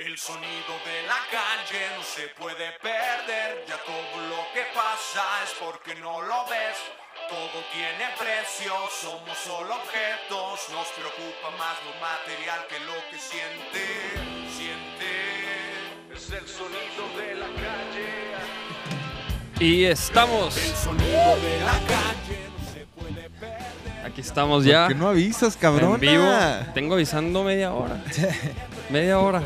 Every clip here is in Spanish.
El sonido de la calle no se puede perder, ya todo lo que pasa es porque no lo ves. Todo tiene precio, somos solo objetos, nos preocupa más lo material que lo que siente, siente. Es el sonido de la calle. Y estamos. El sonido de la calle no se puede perder. Aquí estamos ya. ¿Por qué no avisas, cabrón? En vivo. Tengo avisando media hora. media hora.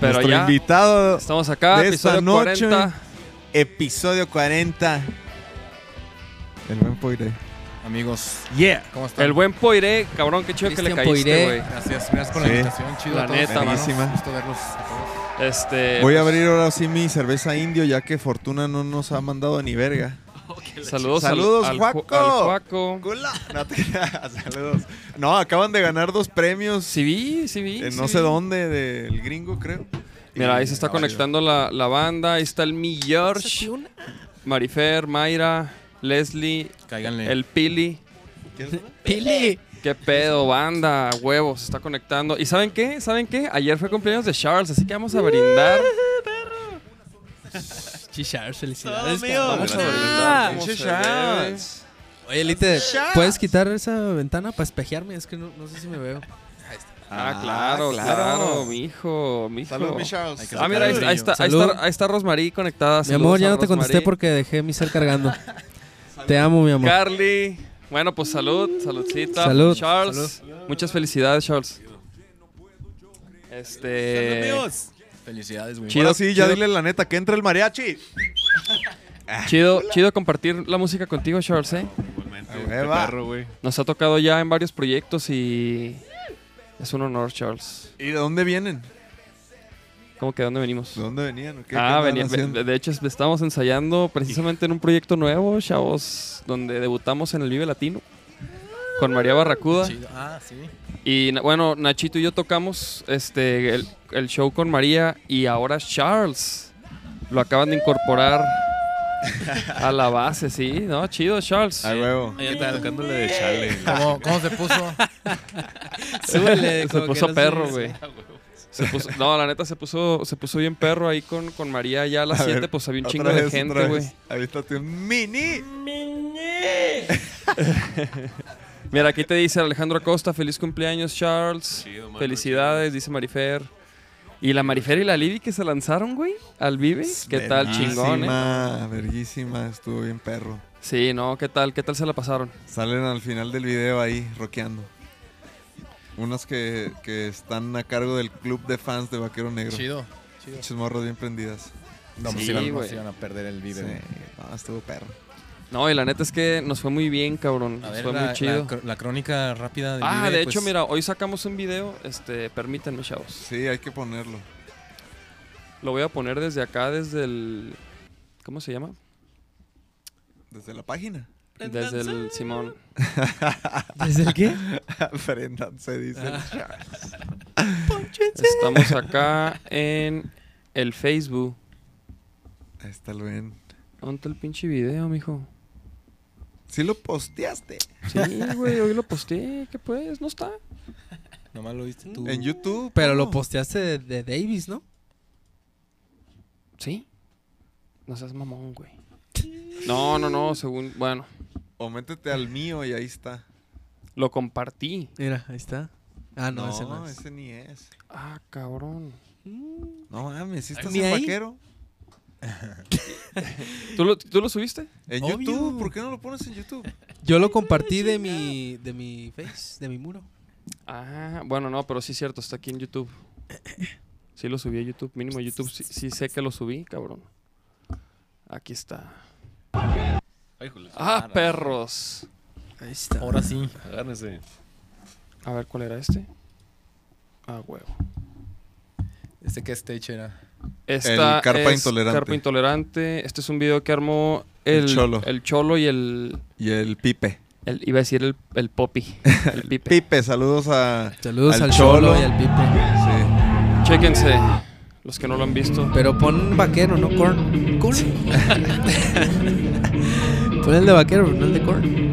Pero Nuestro ya invitado estamos acá, de esta episodio noche. 40. episodio 40. El buen Poire. Amigos, Yeah. ¿cómo están? El buen Poiré, cabrón, qué chido que le caíste, Poiré. güey. Gracias, gracias por Sí. la invitación. Chido La a todos, neta, buenísima. Gusto verlos a todos. Este, Voy a pues, abrir ahora sí mi cerveza indio, ya que Fortuna no nos ha mandado ni verga. Saludos, al- Saludos, al, Juaco. Al. No te creas, saludos. No, acaban de ganar dos premios. Sí vi, sí vi. en sí no sé vi. dónde, del gringo, creo. Mira, ahí se está conectando la, la banda. Ahí está el Mi George, Marifer, Mayra, Leslie, Cáiganle. el Pili. Pili. ¿Qué pedo, banda? Huevos, se está conectando. ¿Y saben qué? ¿Saben qué? Ayer fue cumpleaños de Charles, así que vamos a brindar. Chichars, felicidades. mío. Vamos a Ah. Oye, Elite, ¿puedes quitar esa ventana para espejearme? Es que no, no sé si me veo. Ah, claro, claro, mijo, mijo. Salud, mi Charles. Ah, mira, ahí, está, ahí, Salud. está, ahí está Rosmarie conectada. Mi amor, ya no te contesté porque dejé mi ser cargando. Te amo, mi amor. Carly. Bueno, pues salud, saludcita. Salud, Charles. Muchas felicidades, Charles. Este. Felicidades, güey. Chido. Ahora sí, ya chido. dile la neta, que entre el mariachi. Chido, chido compartir la música contigo, Charles, ¿eh? Eva. Nos ha tocado ya en varios proyectos y es un honor, Charles. ¿Y de dónde vienen? ¿Cómo que de dónde venimos? ¿De dónde venían? ¿Qué- qué Ah, venía- haciendo? de hecho estamos ensayando precisamente en un proyecto nuevo, chavos, donde debutamos en el Vive Latino con María Barracuda. Chido. Ah, sí. Y bueno, Nachito y yo tocamos este el, el show con María y ahora Charles lo acaban de incorporar a la base, sí, ¿no? Chido, Charles. A huevo. tocándole de chale. ¿Cómo, cómo se puso? Súbele. Se puso no perro, güey. Se puso- no, la neta se puso, se puso bien perro ahí con, con María ya a las A ver, 7, pues había un chingo de gente, güey. Ahí está tu mini. Mira, aquí te dice Alejandro Acosta, feliz cumpleaños, Charles. Chido, mano, Felicidades, dice Marifer. Y la Marifer y la Libby que se lanzaron, güey, al Vive. ¿Qué tal, chingón, eh? Verguísima, verguísima, estuvo bien perro. Sí, no, ¿qué tal? ¿Qué tal se la pasaron? Salen al final del video ahí, rockeando. Unos que, que están a cargo del club de fans de Vaquero Negro. Chido. Chido. Muchas morras bien prendidas. No, pues Sí, iban, no güey. se iban a perder el Sí, video. no, estuvo perro. No, y la neta es que nos fue muy bien, cabrón. A Nos ver, fue la, muy chido. la cr- la crónica rápida del ah, Vive, de hecho, pues, mira, hoy sacamos un video. Este, permítanme, chavos. Sí, hay que ponerlo. Lo voy a poner desde acá, desde el. ¿Cómo se llama? Desde la página. Desde el Simón. ¿Desde el qué? Se dice. Estamos acá en el Facebook. Ahí está el ven. ¿Dónde está el pinche video, mijo? Sí lo posteaste. Sí, güey, hoy lo posteé. ¿Qué pues? ¿No está? Nomás lo viste tú. En YouTube. Pero lo posteaste de, de Davis, ¿no? ¿Sí? No seas mamón, güey. No, no, no, según. Bueno, O métete al mío y ahí está. lo compartí. Mira, ahí está. Ah, no, ese no es. ese ni es. Ah, cabrón. No mames, ¿sí estás ¿Ni en ahí? vaquero? ¿Tú lo, ¿Tú lo subiste? En Obvio. YouTube, ¿por qué no lo pones en YouTube? Yo lo compartí de mi, de mi face, de mi muro. Ah, bueno, no, pero sí es cierto, está aquí en YouTube. Sí lo subí a YouTube, mínimo YouTube. Sí, sí sé que lo subí, cabrón. Aquí está. Ay, Ah, perros. Ahí está. Ahora sí. Agárrense. A ver, ¿cuál era este? Ah, huevo. ¿Este qué stage era? Esta El Carpa es Intolerante. Carpa Intolerante. Este es un video que armó el, El Cholo. el Cholo y el, Y el Pipe. el- Iba a decir el, el Poppy. El Pipe. Pipe, saludos a. Saludos al al, Cholo, Cholo. y al Pipe. Sí. Chéquense. Los que no lo han visto. Pero pon vaquero, no corn. Corn. pon el de vaquero, no el de corn.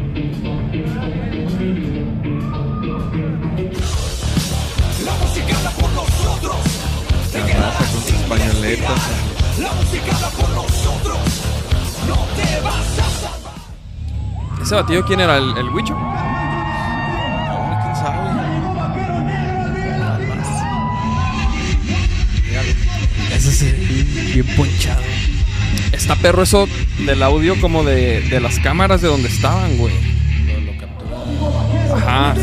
¿Ese batido quién era? ¿El, el sabe? Eso sí, bien ponchado. Está perro eso del audio como de, de las cámaras de donde estaban, güey. Lo, lo captura. Ajá.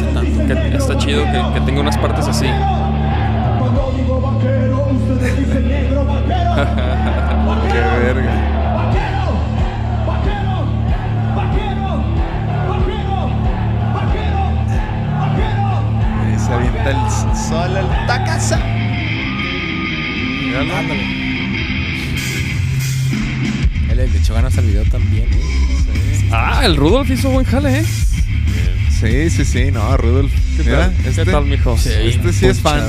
Está chido que, que tenga unas partes así. Qué verga. Ahí se avienta el sol al tacaza. Míralo. Él le echó ganas al video también. ¿eh? Ah, el Rudolf hizo buen jale, ¿eh? Sí, sí, sí, no, Rudolf. ¿Qué Mira, tal? este, ¿Qué tal, mijo? este sí es fan.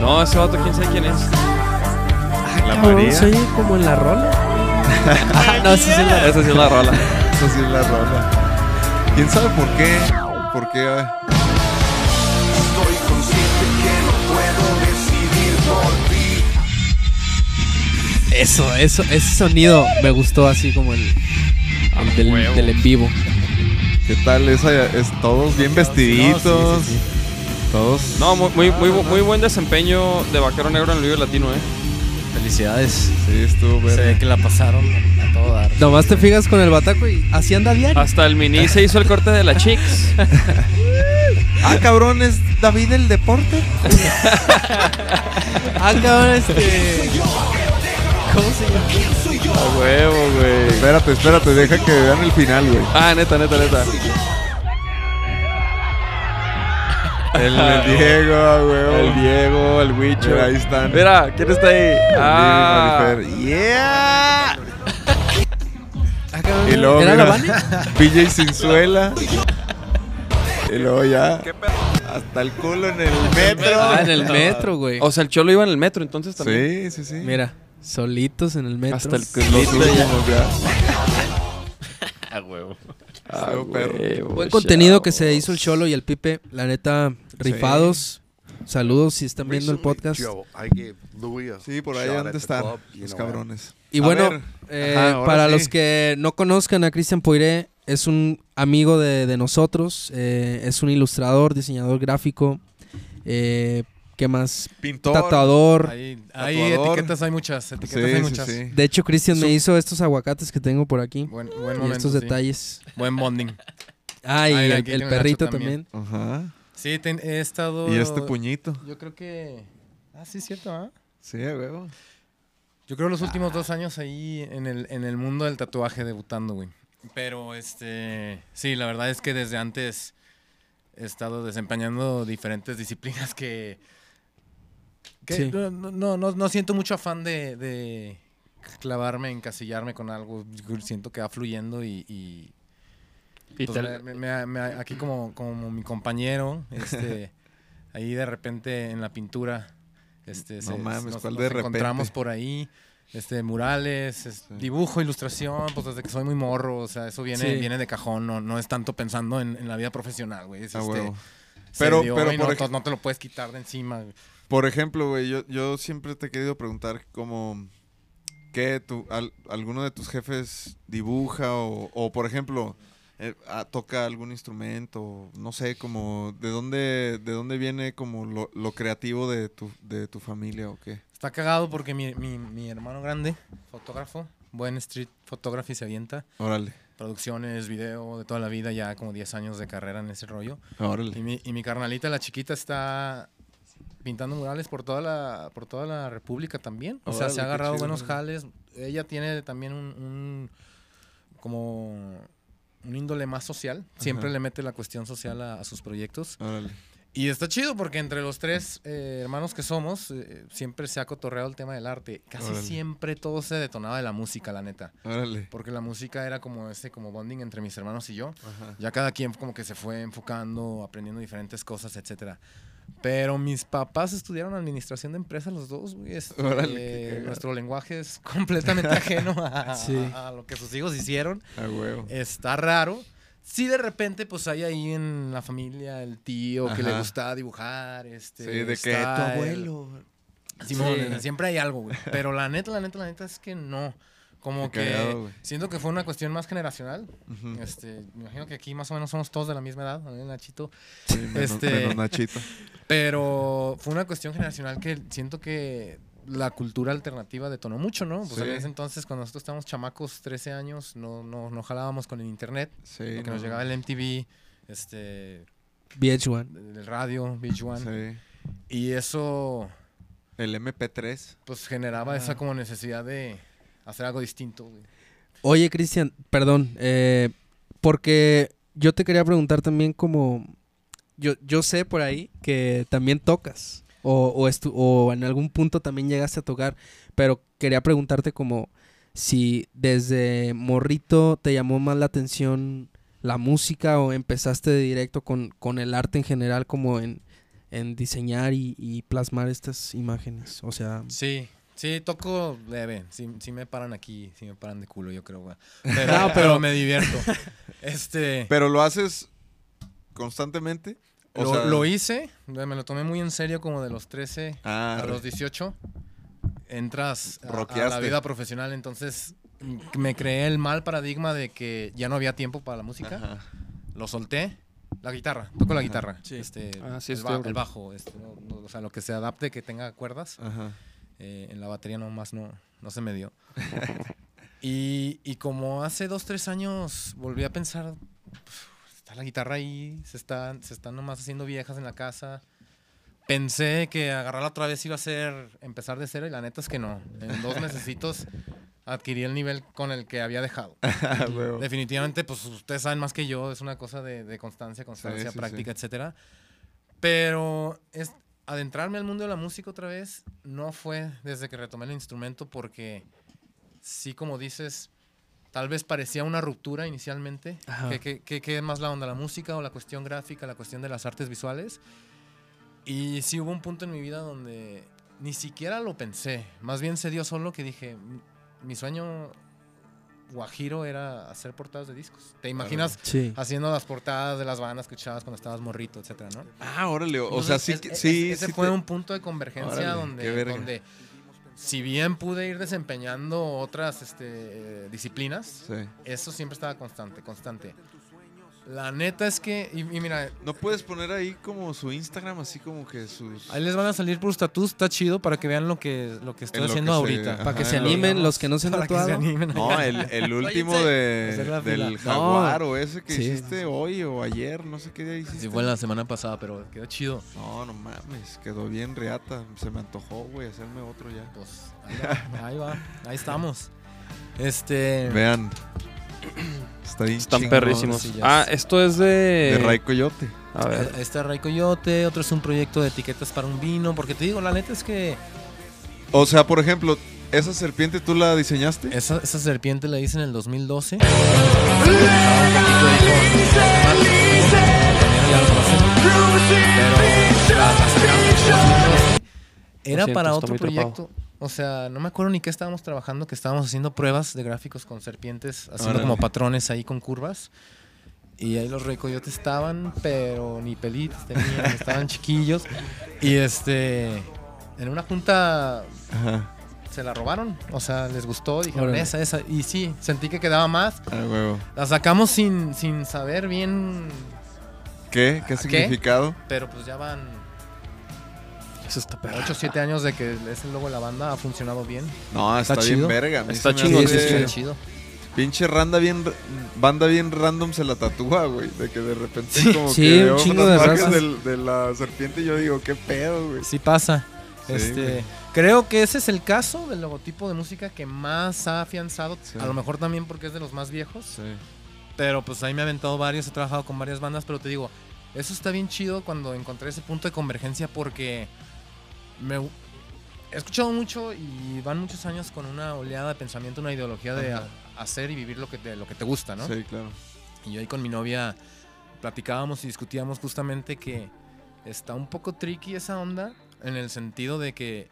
No, ese vato, quién sabe quién es. La Cabrón, María. ¿Se oye como en la rola? Ah, no, sí, sí, la Esa sí es la rola. Esa sí es la rola. ¿Quién sabe por qué? ¿Por qué? eh? Estoy consciente que no puedo decidir por ti. Eso, eso, ese sonido me gustó así como el, el del, en vivo. ¿Qué tal? Esa, es, todos bien vestiditos. No, sí, sí, sí. Todos. No, muy, muy, muy, muy buen desempeño de Vaquero Negro en el Vive Latino, ¿eh? Felicidades. Sí, estuvo Se verga. ve que la pasaron a todo dar. Nomás te fijas con el bataco y así anda diario. Hasta el mini se hizo el corte de la Chicks. Ah, cabrón, ¿es David el deporte? Ah, cabrón, este. ¿Cómo se llama? A huevo, güey. Espérate, espérate, deja que vean el final, güey. Ah, neta, neta, neta. El, el Diego, ah, güey. El Diego, el. Mira, ahí están. Mira, ¿quién está ahí? Ah. ¡Yeah! Ah, Y luego, ¿Era la mira, Vane? PJ sin suela. Y luego ya. Hasta el culo en el metro. Ah, en el metro, güey. o sea, el Cholo iba en el metro entonces también. Sí, sí, sí. Mira, solitos en el metro. Hasta el ya. A huevo. Ah, perro. huevo, Buen contenido que se hizo el Cholo y el Pipe. La neta, rifados. Saludos si están viendo el podcast. Sí, por ahí han de estar los cabrones. Y bueno, eh, Ajá, para sí. los que no conozcan a Cristian Poiré, es un amigo de, de nosotros. eh, es un ilustrador, diseñador gráfico. Eh, ¿Qué más? Pintor. Tatuador. Hay, hay Tatuador. etiquetas, hay muchas. Sí, Etiquetas hay muchas. sí. De hecho, Cristian me hizo estos aguacates que tengo por aquí. Buen, buen y momento, estos sí. detalles. Buen bonding. Ah, y mira, el, el perrito también. Ajá. Sí, ten- he estado... Y este puñito. Yo creo que... Ah, sí, es cierto, ¿ah? Sí, a huevo. Yo creo los últimos dos años ahí en el, en el mundo del tatuaje debutando, güey. Pero, este... Sí, la verdad es que desde antes he estado desempeñando diferentes disciplinas que... que Sí. no, no, no, siento mucho afán de, de clavarme, encasillarme con algo. Siento que va fluyendo y... y Y pues, te- me- me- me- aquí como, como mi compañero, este, ahí de repente en la pintura, este, No mames, nos, ¿cuál nos de repente? encontramos por ahí, este, murales, es- Sí. dibujo, ilustración, pues desde que soy muy morro, o sea, eso viene, Sí. viene de cajón, no, no es tanto pensando en, en la vida profesional, güey. es, A este, Pero- pero por no, ej- no te lo puedes quitar de encima. güey. Por ejemplo, güey, yo, yo siempre te he querido preguntar como que tu, al- alguno de tus jefes dibuja o, o, por ejemplo, eh, ah, toca algún instrumento, no sé, como de dónde, de dónde viene como lo, lo creativo de tu, de tu familia o qué. Está cagado porque mi, mi, mi hermano grande, fotógrafo, buen street photography se avienta. Órale, Producciones, video, de toda la vida, ya como 10 años de carrera en ese rollo. Y órale. mi, y mi carnalita, la chiquita, está pintando murales por toda la, por toda la República también. O sea, se ha agarrado chido, buenos jales. Ella tiene también un, un- como un índole más social. Siempre Ajá. le mete la cuestión social a, a sus proyectos. Órale. Y está chido porque entre los tres eh, hermanos que somos, eh, siempre se ha cotorreado el tema del arte. Casi Órale. siempre todo se detonaba de la música, la neta. Órale. Porque la música era como ese como bonding entre mis hermanos y yo. Ajá. Ya cada quien como que se fue enfocando, aprendiendo diferentes cosas, etcétera. Pero mis papás estudiaron administración de empresas los dos, güey. Este, Órale, nuestro lenguaje es completamente ajeno a, Sí. a- a lo que sus hijos hicieron. Huevo. Está raro. Sí, de repente, pues hay ahí en la familia el tío que le Ajá. gusta dibujar. Este, Sí, de que tu el- abuelo. Sí. siempre hay algo, güey. Pero la neta, la neta, la neta es que no. Como Qué que cagado, siento que fue una cuestión más generacional. Este, me imagino que aquí más o menos somos todos de la misma edad, ¿no? Nachito. Sí, menos, este- menos Nachito. Pero fue una cuestión generacional que siento que la cultura alternativa detonó mucho, ¿no? Pues Sí. en ese entonces, cuando nosotros estábamos chamacos, 13 años, no, no, no jalábamos con el internet. Sí, porque no, nos llegaba el MTV, este, VH1. el radio, Beach One. Sí. Y eso, El MP3. pues, generaba esa como necesidad de hacer algo distinto, güey. Oye, Cristian, perdón, eh, porque yo te quería preguntar también como, yo, yo sé por ahí que también tocas, o, o, estu- o en algún punto también llegaste a tocar, pero quería preguntarte como si desde morrito te llamó más la atención la música o empezaste de directo con, con el arte en general como en, en diseñar y, y plasmar estas imágenes, o sea... Sí, sí, toco leve. Sí, sí me paran aquí, sí me paran de culo, yo creo, güey. Pero, No, pero pero- me divierto. Este... Pero lo haces constantemente. O lo, sea- lo hice, me lo tomé muy en serio como de los 13 Ah, a los 18. Entras a- a, la vida profesional, entonces mm, me creé el mal paradigma de que ya no había tiempo para la música. Ajá. Lo solté. La guitarra, toco la guitarra. Sí. Este, Ah, sí, el, ba- bajo, este, no- no, o sea, lo que se adapte, que tenga cuerdas. Ajá. Eh, en la batería nomás no, no se me dio. y, y como hace dos, tres años volví a pensar, "Uf, está la guitarra ahí, se están, se están nomás haciendo viejas en la casa. Pensé que agarrarla otra vez iba a ser empezar de cero y la neta es que no. En dos mesecitos adquirí el nivel con el que había dejado. Ah, huevo. Definitivamente, pues ustedes saben más que yo, es una cosa de, de constancia, constancia, sí, práctica, sí. etcétera. Pero es, adentrarme al mundo de la música otra vez no fue desde que retomé el instrumento porque sí, como dices, tal vez parecía una ruptura inicialmente. Ajá. ¿Qué, qué, qué- qué es más la onda, la música o la cuestión gráfica, la cuestión de las artes visuales? Y sí hubo un punto en mi vida donde ni siquiera lo pensé. Más bien se dio solo que dije, "Mi- mi sueño guajiro era hacer portadas de discos. ¿Te imaginas Sí. haciendo las portadas de las bandas que escuchabas cuando estabas morrito, etcétera, ¿no? Ah, órale. O sea, sí, es- sí, ese sí fue te- un punto de convergencia Órale, donde, donde si bien pude ir desempeñando otras este, disciplinas, Sí. eso siempre estaba constante, constante. La neta es que, y, y mira, ¿No puedes poner ahí como su Instagram, así como que sus... ahí les van a salir por status, está chido para que vean lo que, lo que estoy lo haciendo se- ahorita. ajá, Para que se lo- animen los que no se han Para que se animen. No, el, el último de, del jaguar o ese que Sí. hiciste hoy o ayer, no sé qué día hiciste. Sí, fue la semana pasada, pero quedó chido. No, no mames, quedó bien reata. Se me antojó, güey, hacerme otro ya. Pues ahí va, ahí va, ahí estamos. Este. Vean. Está bien Están chingón. perrísimos. sí, Ah, esto es de... De Ray Coyote. A ver. Este Ray Coyote, otro es un proyecto de etiquetas para un vino, porque te digo, la neta es que O sea, por ejemplo, ¿esa serpiente tú la diseñaste? esa, esa serpiente la hice en el 2012. Trabajaba un poquito ahí con- con- ya lo conocen, pero la- la sacamos en el 2012. Era para otro trepado. O sea, no me acuerdo ni qué estábamos trabajando, que estábamos haciendo pruebas de gráficos con serpientes, haciendo Órale. como patrones ahí con curvas. Y ahí los recoyotes estaban, pero ni pelitos tenían, estaban chiquillos. Y este, en una junta Ajá. se la robaron, o sea, les gustó, dijeron Órale. esa, esa. Y sí, sentí que quedaba más. Ah, huevo. La sacamos sin, sin saber bien, ¿Qué? ¿Qué significado? pero pues ya van Eso está perro. 8 o 7 años de que es el logo de la banda, ha funcionado bien. No, está, Está bien chido. verga. Está hace- sí, sí, Está chido. Pinche randa bien, banda bien random se la tatúa, güey. De que de repente Sí, como sí, que un veo chingo unas de marcas razas. del- de la serpiente y yo digo, qué pedo, güey. Sí pasa. Sí, este, güey. creo que ese es el caso del logotipo de música que más ha afianzado. Sí. A lo mejor también porque es de los más viejos. Sí. Pero pues ahí me he aventado varios, he trabajado con varias bandas, pero te digo, eso está bien chido cuando encontré ese punto de convergencia porque me he escuchado mucho y van muchos años con una oleada de pensamiento, una ideología de a- hacer y vivir lo que te, lo que te gusta, ¿no? Sí, claro. Y yo ahí con mi novia platicábamos y discutíamos justamente que está un poco tricky esa onda en el sentido de que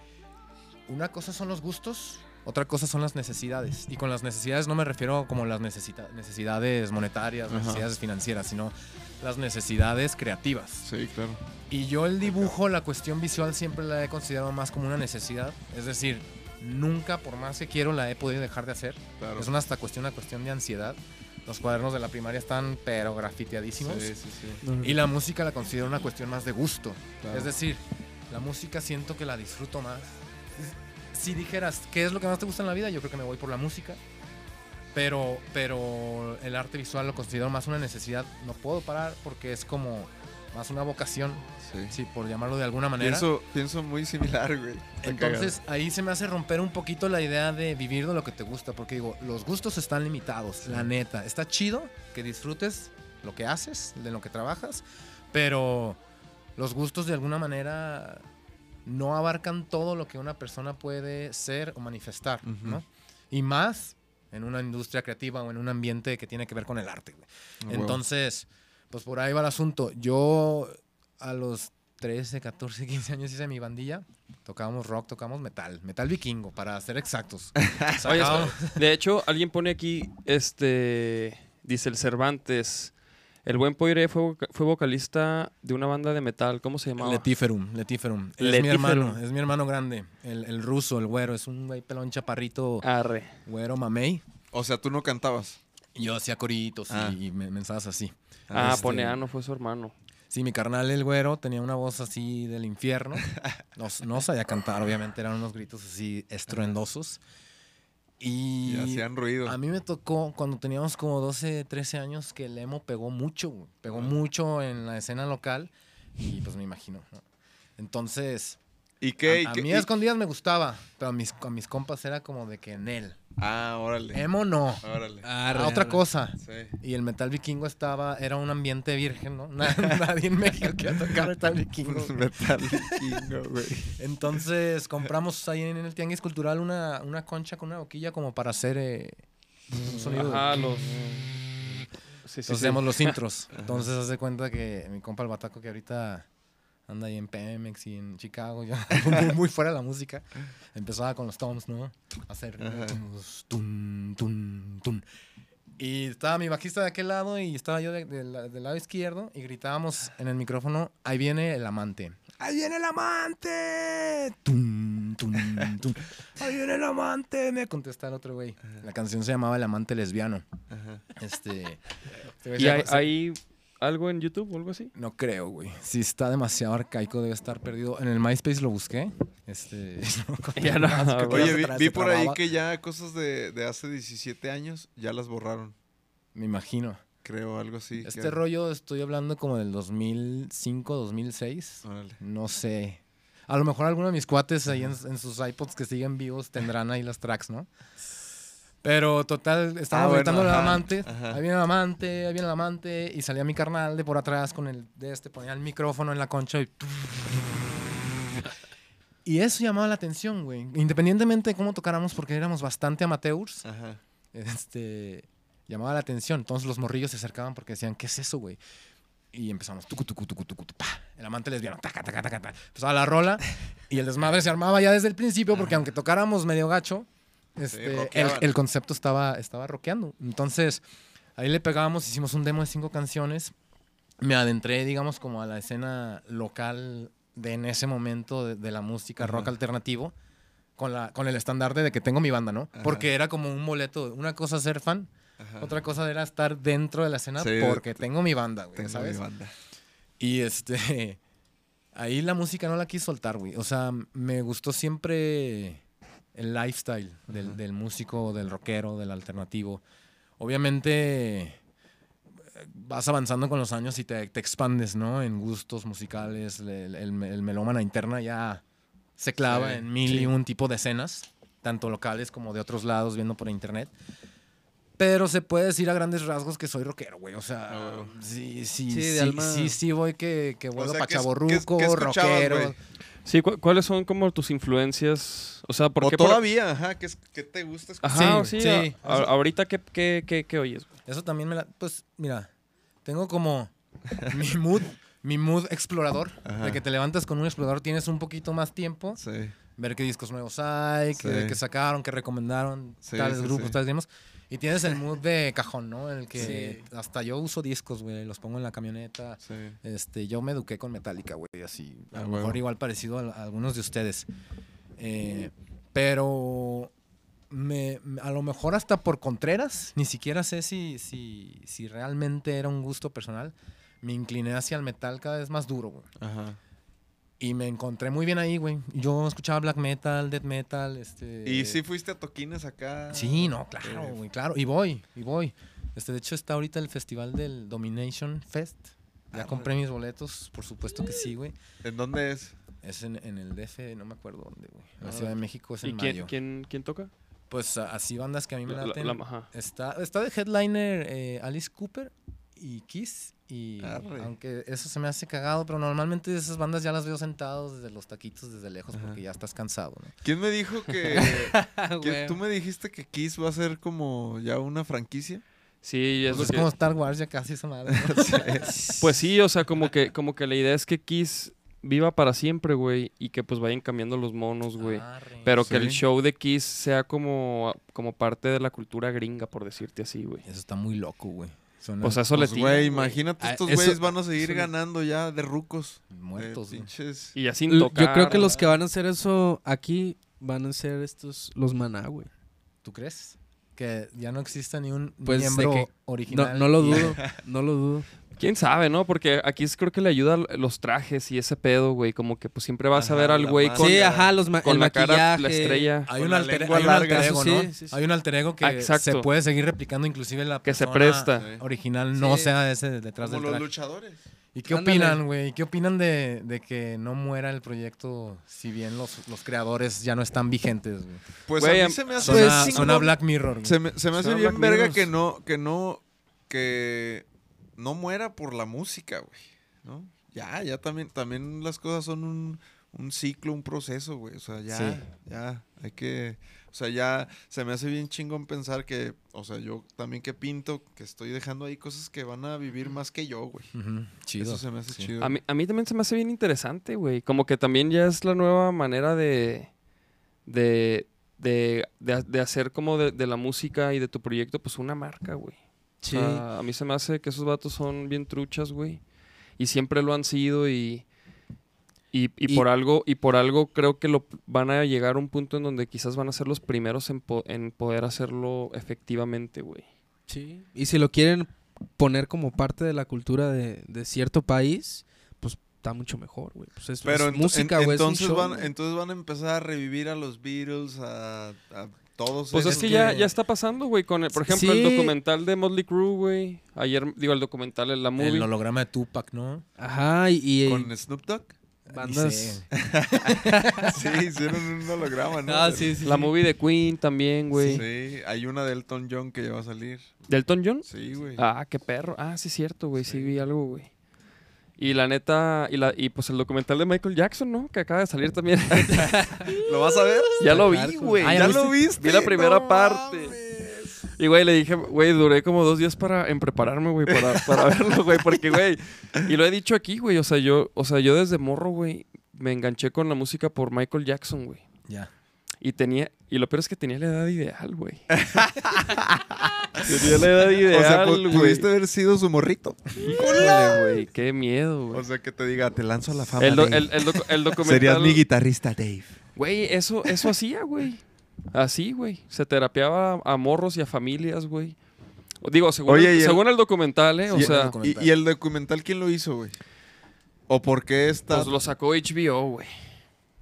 una cosa son los gustos Otra cosa son las necesidades. Y con las necesidades no me refiero como las necesita- necesidades monetarias, Ajá. necesidades financieras, sino las necesidades creativas. Sí, claro. Y yo el dibujo, la cuestión visual siempre la he considerado más como una necesidad. Es decir, nunca, por más que quiero, la he podido dejar de hacer. claro. Es una hasta cuestión, una cuestión de ansiedad. Los cuadernos de la primaria están pero grafiteadísimos. Sí, sí, sí. Y la música la considero una cuestión más de gusto. Claro. Es decir, la música siento que la disfruto más. Si dijeras, ¿qué es lo que más te gusta en la vida? Yo creo que me voy por la música. Pero, pero el arte visual lo considero más una necesidad. No puedo parar porque es como más una vocación, Sí. sí, por llamarlo de alguna manera. Pienso, pienso muy similar, güey. Está Entonces ahí se me hace romper un poquito la idea de vivir de lo que te gusta, porque digo, los gustos están limitados, la neta. Está chido que disfrutes lo que haces, de lo que trabajas, pero los gustos de alguna manera no abarcan todo lo que una persona puede ser o manifestar. ¿no? Y más en una industria creativa o en un ambiente que tiene que ver con el arte. Entonces, pues por ahí va el asunto. Yo a los 13, 14, 15 años hice mi bandilla. Tocábamos rock, tocábamos metal. Metal vikingo, para ser exactos. Oye, de hecho, alguien pone aquí, este, dice el Cervantes, el buen Poire fue, fue vocalista de una banda de metal, ¿cómo se llamaba? Letiferum, Letiferum. Es mi hermano, es mi hermano grande. El, el ruso, el güero. Es un güey pelón chaparrito, Arre. güero mamey. O sea, tú no cantabas. Yo hacía coritos y- Ah. y, me- mensajes así. Ah, Este- pone, ah, no fue su hermano. Sí, mi carnal, el güero, tenía una voz así del infierno. No, no sabía cantar, obviamente, eran unos gritos así estruendosos. Y, Y hacían ruido. a mí me tocó cuando teníamos como 12, 13 años que el emo pegó mucho, güey. pegó mucho en la escena local y pues me imagino. ¿no? Entonces, ¿Y qué? a, mí a escondidas me gustaba, pero a mis, a mis compas era como de que en él. Ah, órale. Emo no, Órale. Arre, a otra arre. cosa. Sí. Y el metal vikingo estaba, era un ambiente virgen, ¿no? Na- Nadie en México quería tocar metal vikingo. Metal vikingo, güey. Entonces compramos ahí en el Tianguis Cultural una, una concha con una boquilla como para hacer eh, un sonido. de- Ajá, los... Sí, sí, Entonces sí. hacemos los intros. Entonces haz de cuenta que mi compa el Bataco que ahorita anda ahí en Pemex y en Chicago, ya muy, muy fuera de la música, empezaba con los toms, ¿no? A hacer tun, tun, tun. Y estaba mi bajista de aquel lado y estaba yo de- de la- del lado izquierdo y gritábamos en el micrófono, ahí viene el amante. ¡Ahí viene el amante! Tun, tun, tun. ¡Ahí viene el amante! Me contesta el otro güey. La canción se llamaba El amante lesbiano. Ajá. Este. este ¿Y hay algo en YouTube o algo así? No creo, güey. Si está demasiado arcaico, debe estar perdido. En el MySpace lo busqué. Este. Ya no, ya Oye, se vi, vi por ahí que ya cosas de, de hace 17 años ya las borraron. Me imagino. Creo, algo así. Este que- rollo estoy hablando como del 2005, 2006. Órale. No sé. A lo mejor alguno de mis cuates ahí en, en sus iPods que siguen vivos tendrán ahí las tracks, ¿no? Pero total, Ah, estábamos bueno, gritando al amante. ajá. Ahí viene el amante, ahí viene el amante. Y salía mi carnal de por atrás con el de este, ponía el micrófono en la concha y. Y eso llamaba la atención, güey. Independientemente de cómo tocáramos, porque éramos bastante amateurs, Ajá. este, llamaba la atención. Entonces los morrillos se acercaban porque decían, ¿qué es eso, güey? Y empezamos, tucu, tucu, tucu, tucu, tu, pa. El amante lesbiano, taca, taca, taca, taca. Empezaba la rola y el desmadre se armaba ya desde el principio porque aunque tocáramos medio gacho, este, el, rockeaban. el concepto estaba, estaba rockeando. Entonces, ahí le pegábamos, hicimos un demo de cinco canciones. Me adentré, digamos, como a la escena local de en ese momento de, de la música rock Ajá. alternativo con, la, con el estandarte de que tengo mi banda, ¿no? Ajá. Porque era como un boleto. Una cosa ser fan, Ajá. otra cosa era estar dentro de la escena Sí, porque tengo mi banda, güey, Tengo ¿sabes? mi banda. Y este. Ahí la música no la quise soltar, güey. O sea, me gustó siempre el lifestyle del, del músico, del rockero, del alternativo. Obviamente vas avanzando con los años y te, te expandes, ¿no? En gustos musicales. El, el, el melómana interna ya se clava Sí, en mil y un tipo de escenas, tanto locales como de otros lados, viendo por internet. Pero se puede decir a grandes rasgos que soy rockero, güey. O sea, huevo. sí, sí, Sí, sí, sí, sí, voy que, que vuelvo sea, pa' ¿qué es- chavorruco, qué es- qué escuchabas, rockero. Sí, ¿cu- ¿cuáles son como tus influencias? O sea, ¿por O qué por- todavía, ajá, ¿qué, es- qué te gusta escuchar? Ajá, Sí, sí, sí. a- a- ahorita, ¿qué, qué, qué, qué oyes? güey? Eso también me la... Pues, mira, tengo como mi mood, mi mood explorador. Ajá. De que te levantas con un explorador, tienes un poquito más tiempo. Sí. ver qué discos nuevos hay, qué, Sí. qué sacaron, qué recomendaron, Sí, tales sí, grupos, sí. tales demos. Y tienes el mood de cajón, ¿no? En el que Sí. hasta yo uso discos, güey, los pongo en la camioneta. Sí. Este, yo me eduqué con Metallica, güey, así. A Ah, lo mejor igual parecido a, a algunos de ustedes. Eh, pero me, me- a lo mejor hasta por Contreras, ni siquiera sé si, si, si realmente era un gusto personal. Me incliné hacia el metal cada vez más duro, güey. Ajá. Y me encontré muy bien ahí, güey. Yo escuchaba black metal, death metal, este... ¿Y si fuiste a toquines acá? Sí, no, claro, Eh, güey, claro. Y voy, y voy. Este, de hecho, está ahorita el festival del Domination Fest. Ya Ah, compré mis boletos, por supuesto que sí, güey. ¿En dónde es? Es en, en el DF, no me acuerdo dónde, güey. En la Ah. Ciudad de México es ¿Y en quién, mayo. quién, quién toca? Pues así bandas que a mí me La- la- laten. la-. Está, está de headliner eh, Alice Cooper y Kiss. Y Arre. aunque eso se me hace cagado, pero normalmente esas bandas ya las veo sentados desde los taquitos, desde lejos, Ajá. porque ya estás cansado, ¿no? ¿Quién me dijo que, que tú me dijiste que Kiss va a ser como ya una franquicia? Sí, es Pues es que- como Star Wars, ya casi esa madre. ¿no? Pues sí, o sea, como que, como que la idea es que Kiss viva para siempre, güey, y que pues vayan cambiando los monos, güey. Arre. Pero que el Sí. show de Kiss sea como, como parte de la cultura gringa, por decirte así, güey. Eso está muy loco, güey. Suena Pues a eso le Pues, güey, imagínate, estos eso- güeyes van a seguir ganando ya de rucos. muertos, De Y ya sin tocar. Yo creo que los que van a hacer eso aquí van a ser estos, los maná, güey. ¿Tú crees? Que ya no exista ni un Pues, de miembro que- original. no lo dudo, no lo dudo. ¿Quién sabe, no? Porque aquí es- creo que le ayuda los trajes y ese pedo, güey. Como que pues siempre vas a ver al güey con, sí, ajá, los ma- con el la cara, maquillaje. la estrella. Hay un, alter, hay un alter ego, Sí, ¿no? sí, sí. Hay un alter ego que exacto. se puede seguir replicando, inclusive la Que se presta. Original no Sí. sea ese detrás Como del los traje. luchadores. ¿Y qué Ándale. opinan, güey? ¿Qué opinan de, de que no muera el proyecto si bien los, los creadores ya no están vigentes, güey? Pues a mí se me hace Pues, Suena, suena Black Mirror. Se me, se me hace bien Black verga Mirror. que no, que no, que no muera por la música, güey. ¿No? Ya, ya también, también las cosas son un, un ciclo, un proceso, güey. O sea, ya, Sí. ya, hay que, o sea, ya se me hace bien chingón pensar que, o sea, yo también que pinto, que estoy dejando ahí cosas que van a vivir más que yo, güey. Chido. Eso se me hace sí. chido. A mí, a mí también se me hace bien interesante, güey. Como que también ya es la nueva manera de. de. de, de- de hacer como de, de la música y de tu proyecto, pues una marca, güey. Sí. O sea, a mí se me hace que esos vatos son bien truchas, güey. Y siempre lo han sido y. Y, y Y- por algo, y por algo creo que lo van a llegar a un punto en donde quizás van a ser los primeros en, po- en poder hacerlo efectivamente, güey. Sí. Y si lo quieren poner como parte de la cultura de, de cierto país, pues está mucho mejor, güey. Pues es, Pero es música, güey. entonces, show, van, entonces van a empezar a revivir a los Beatles, a, a todos Pues es que ya, ya está pasando, güey. Con el- por ejemplo, el documental de Motley Crue, güey. Ayer, digo, el documental, la movie. El holograma de Tupac, ¿no? Ajá, y, y- con Snoop Dogg. bandas. Sí, hicieron un holograma, ¿no? Ah, sí, sí. La sí. movie de Queen también, güey. Sí, hay una de Elton John que ya va a salir. ¿Delton John? Sí, güey. Ah, qué perro. Ah, sí, cierto, güey. Sí. Sí. vi algo, güey. Y la neta, y, la, y pues el documental de Michael Jackson, ¿no? Que acaba de salir también. ¿Lo vas a ver? ya lo vi, güey. Ah, ¿Ya, ¿ya lo viste? Vi la primera No parte. mames. Y, güey, le dije, güey, duré como dos días para, en prepararme, güey, para, para verlo, güey. Porque, güey, y lo he dicho aquí, güey. O sea, yo, o sea, yo desde morro, güey, me enganché con la música por Michael Jackson, güey. Ya. Y tenía, y lo peor es que tenía la edad ideal, güey. tenía la edad ideal, O sea, pu- pudiste haber sido su morrito. Híjole, güey, qué miedo, güey. O sea, que te diga, te lanzo a la fama. el, do- Dave. el, el docu- el documental. Serías mi guitarrista, Dave. Güey, eso, eso hacía, güey. Así, güey. Se terapiaba a morros y a familias, güey. Digo, según, Oye, el, y el- según el documental, ¿eh? O Y- sea, ¿Y, y el documental quién lo hizo, güey? ¿O por qué está...? pues lo sacó HBO, güey.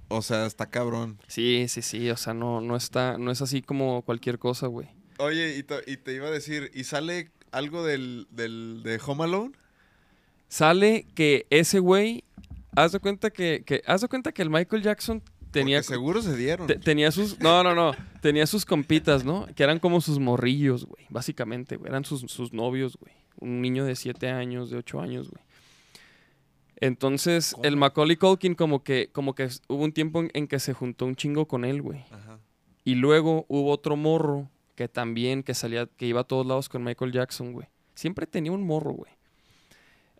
O sea, está cabrón. Sí, sí, sí. O sea, no, no está, no es así como cualquier cosa, güey. Oye, y te, y te iba a decir, ¿y sale algo del, del de Home Alone? Sale que ese güey, haz de cuenta que, que, haz de cuenta que el Michael Jackson tenía, Porque seguro se dieron. te- tenía sus, no, no, no, tenía sus compitas, ¿no? Que eran como sus morrillos, güey, básicamente, güey. Eran sus, sus novios, güey. Un niño de 7 años, de 8 años, güey. Entonces, el. Macaulay Culkin como que, como que hubo un tiempo en, en que se juntó un chingo con él, güey. Ajá. Y luego hubo otro morro que también, que salía, que iba a todos lados con Michael Jackson, güey. Siempre tenía un morro, güey.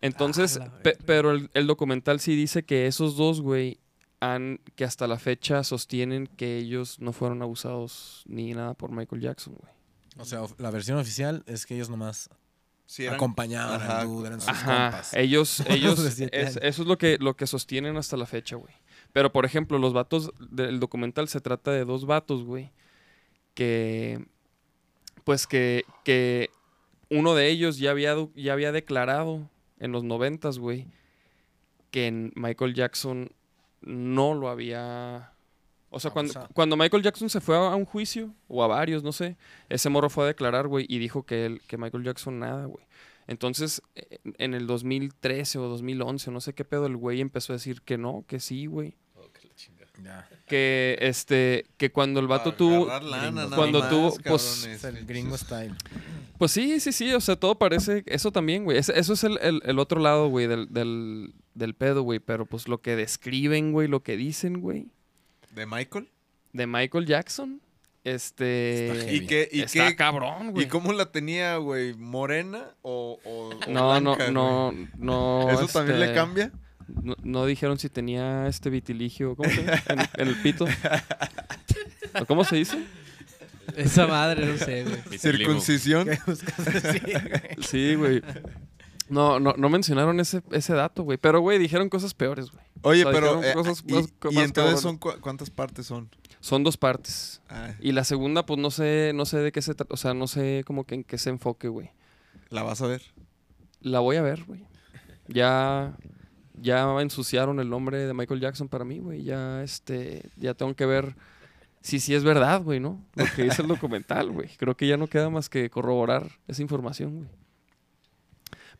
Entonces, Ah, pe- pero el, el documental sí dice que esos dos, güey, han, que hasta la fecha sostienen que ellos no fueron abusados ni nada por Michael Jackson, güey. O sea, la versión oficial es que ellos nomás Sí, eran- acompañaban Ajá. dude, eran sus Ajá, compas. ellos, ellos, es- eso es lo que, lo que sostienen hasta la fecha, güey. Pero, por ejemplo, los vatos del documental se trata de dos vatos, güey, que, pues que, que uno de ellos ya había, ya había declarado en los noventas, güey, que Michael Jackson no lo había... O sea, cuando, cuando Michael Jackson se fue a, un juicio, o a varios, no sé, ese morro fue a declarar, güey, y dijo que, él, que Michael Jackson nada, güey. Entonces, eh, en el 2013 o 2011, no sé qué pedo, el güey empezó a decir que no, que sí, güey. Ya. Que, este, que cuando el vato tuvo... lana, cuando tuvo, pues. Es el gringo style. Pues sí, sí, sí, o sea, todo parece, eso también, güey. Ese- Eso es el, el- el otro lado, güey, del, del, del pedo, güey. Pero pues lo que describen, güey, lo que dicen, güey, ¿De Michael? de Michael Jackson, este... Está. ¿Y qué? ¿Y está qué? cabrón, güey. ¿Y cómo la tenía, güey? ¿Morena o, o- o No, no, blanca, no, güey? no. ¿Eso también le este, cambia? No, no dijeron si tenía este vitiligio, ¿cómo se llama? En, en el pito. ¿O ¿Cómo se dice? Esa madre, no sé, güey. ¿Circuncisión? Sí, güey. No, no, no mencionaron ese, ese dato, güey. Pero, güey, dijeron cosas peores, güey. Oye, O sea, pero... eh, cosas y, más- y más entonces son cu- ¿cuántas partes son? Son dos partes. Ah, Y la segunda, pues no sé, no sé de qué se trata. O sea, no sé como que en qué se enfoque, güey. ¿La vas a ver? La voy a ver, güey. Ya. Ya ensuciaron el nombre de Michael Jackson para mí, güey. Ya, este. Ya tengo que ver si sí es verdad, güey, ¿no? Lo que dice el documental, güey. Creo que ya no queda más que corroborar esa información, güey.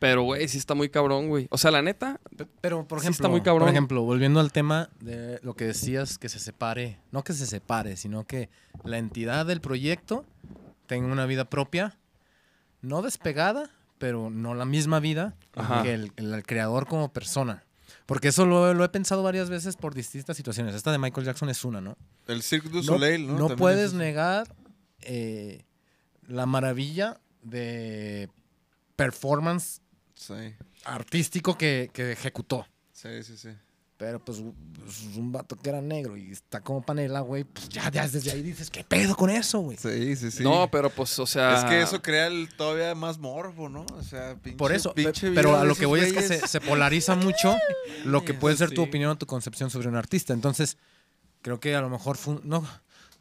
Pero, güey, sí está muy cabrón, güey. O sea, la neta, Pe- Pero, por Sí ejemplo, está muy cabrón. por ejemplo, volviendo al tema de lo que decías, que se separe, no que se separe, sino que la entidad del proyecto tenga una vida propia, no despegada, pero no la misma vida Ajá. que el, el creador como persona. Porque eso lo, lo he pensado varias veces por distintas situaciones. Esta de Michael Jackson es una, ¿no? El Cirque du No, Soleil, ¿no? no puedes es- negar eh, la maravilla de performance Sí, artístico que, que ejecutó. sí, sí, sí. Pero pues, pues, un vato que era negro y está como panela, güey, pues ya, ya desde ahí dices, ¿qué pedo con eso, güey? Sí, sí, sí. no, pero pues, o sea. Es que eso crea el todavía más morbo, ¿no? O sea, pinche, Por eso, pe- pinche pero a lo que voy es que se, polariza mucho lo que puede ser tu opinión o tu concepción sobre un artista. Entonces, creo que a lo mejor fue no,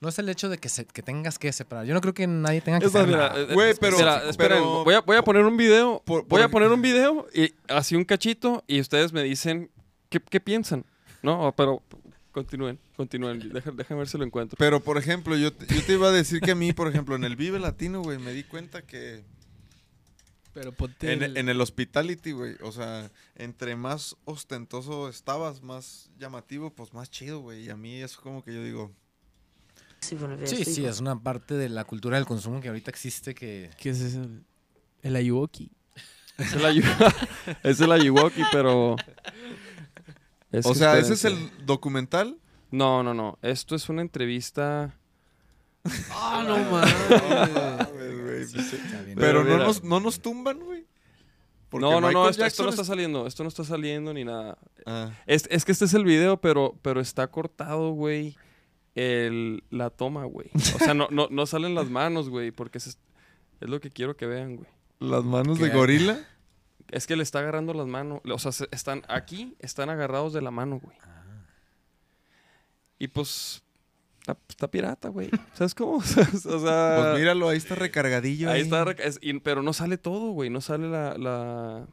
no es el hecho de que, se, que tengas que separar. Yo no creo que nadie tenga que Es ser mira, nada. eh, Güey, pero- mira, esperen, pero- voy, a, voy a poner un video. Por- voy a poner un video y así un cachito y ustedes me dicen qué, qué piensan. No, pero continúen, continúen. Deja- déjame ver si lo encuentro. Pero, por ejemplo, yo te, yo te iba a decir que a mí, por ejemplo, en el Vive Latino, güey, me di cuenta que Pero ponte. en, el- en el hospitality, güey, o sea, entre más ostentoso estabas, más llamativo, pues más chido, güey. Y a mí eso como que yo digo, Sí, sí, es una parte de la cultura del consumo que ahorita existe que... ¿Qué es eso? El Ayuoki. Es el, ayu- es el Ayuwoki, pero... es o sea, ese es el documental. No, no, no. Esto es una entrevista... Ah, no mames. bien. Pero no nos, no nos tumban, güey. Porque No, no, no. Esto, esto no está saliendo. Esto no está saliendo ni nada. es- Ah, Es, es que este es el video, pero, pero está cortado, güey. El, la toma, güey. O sea, no, no, no salen las manos, güey, porque es, es lo que quiero que vean, güey. las manos de gorila. Es que le está agarrando las manos. O sea, se- están aquí, están agarrados de la mano, güey. Y pues, está, está pirata, güey. ¿Sabes cómo? o sea, Pues míralo, ahí está recargadillo. ahí está, es- y- pero no sale todo, güey. No sale la, la...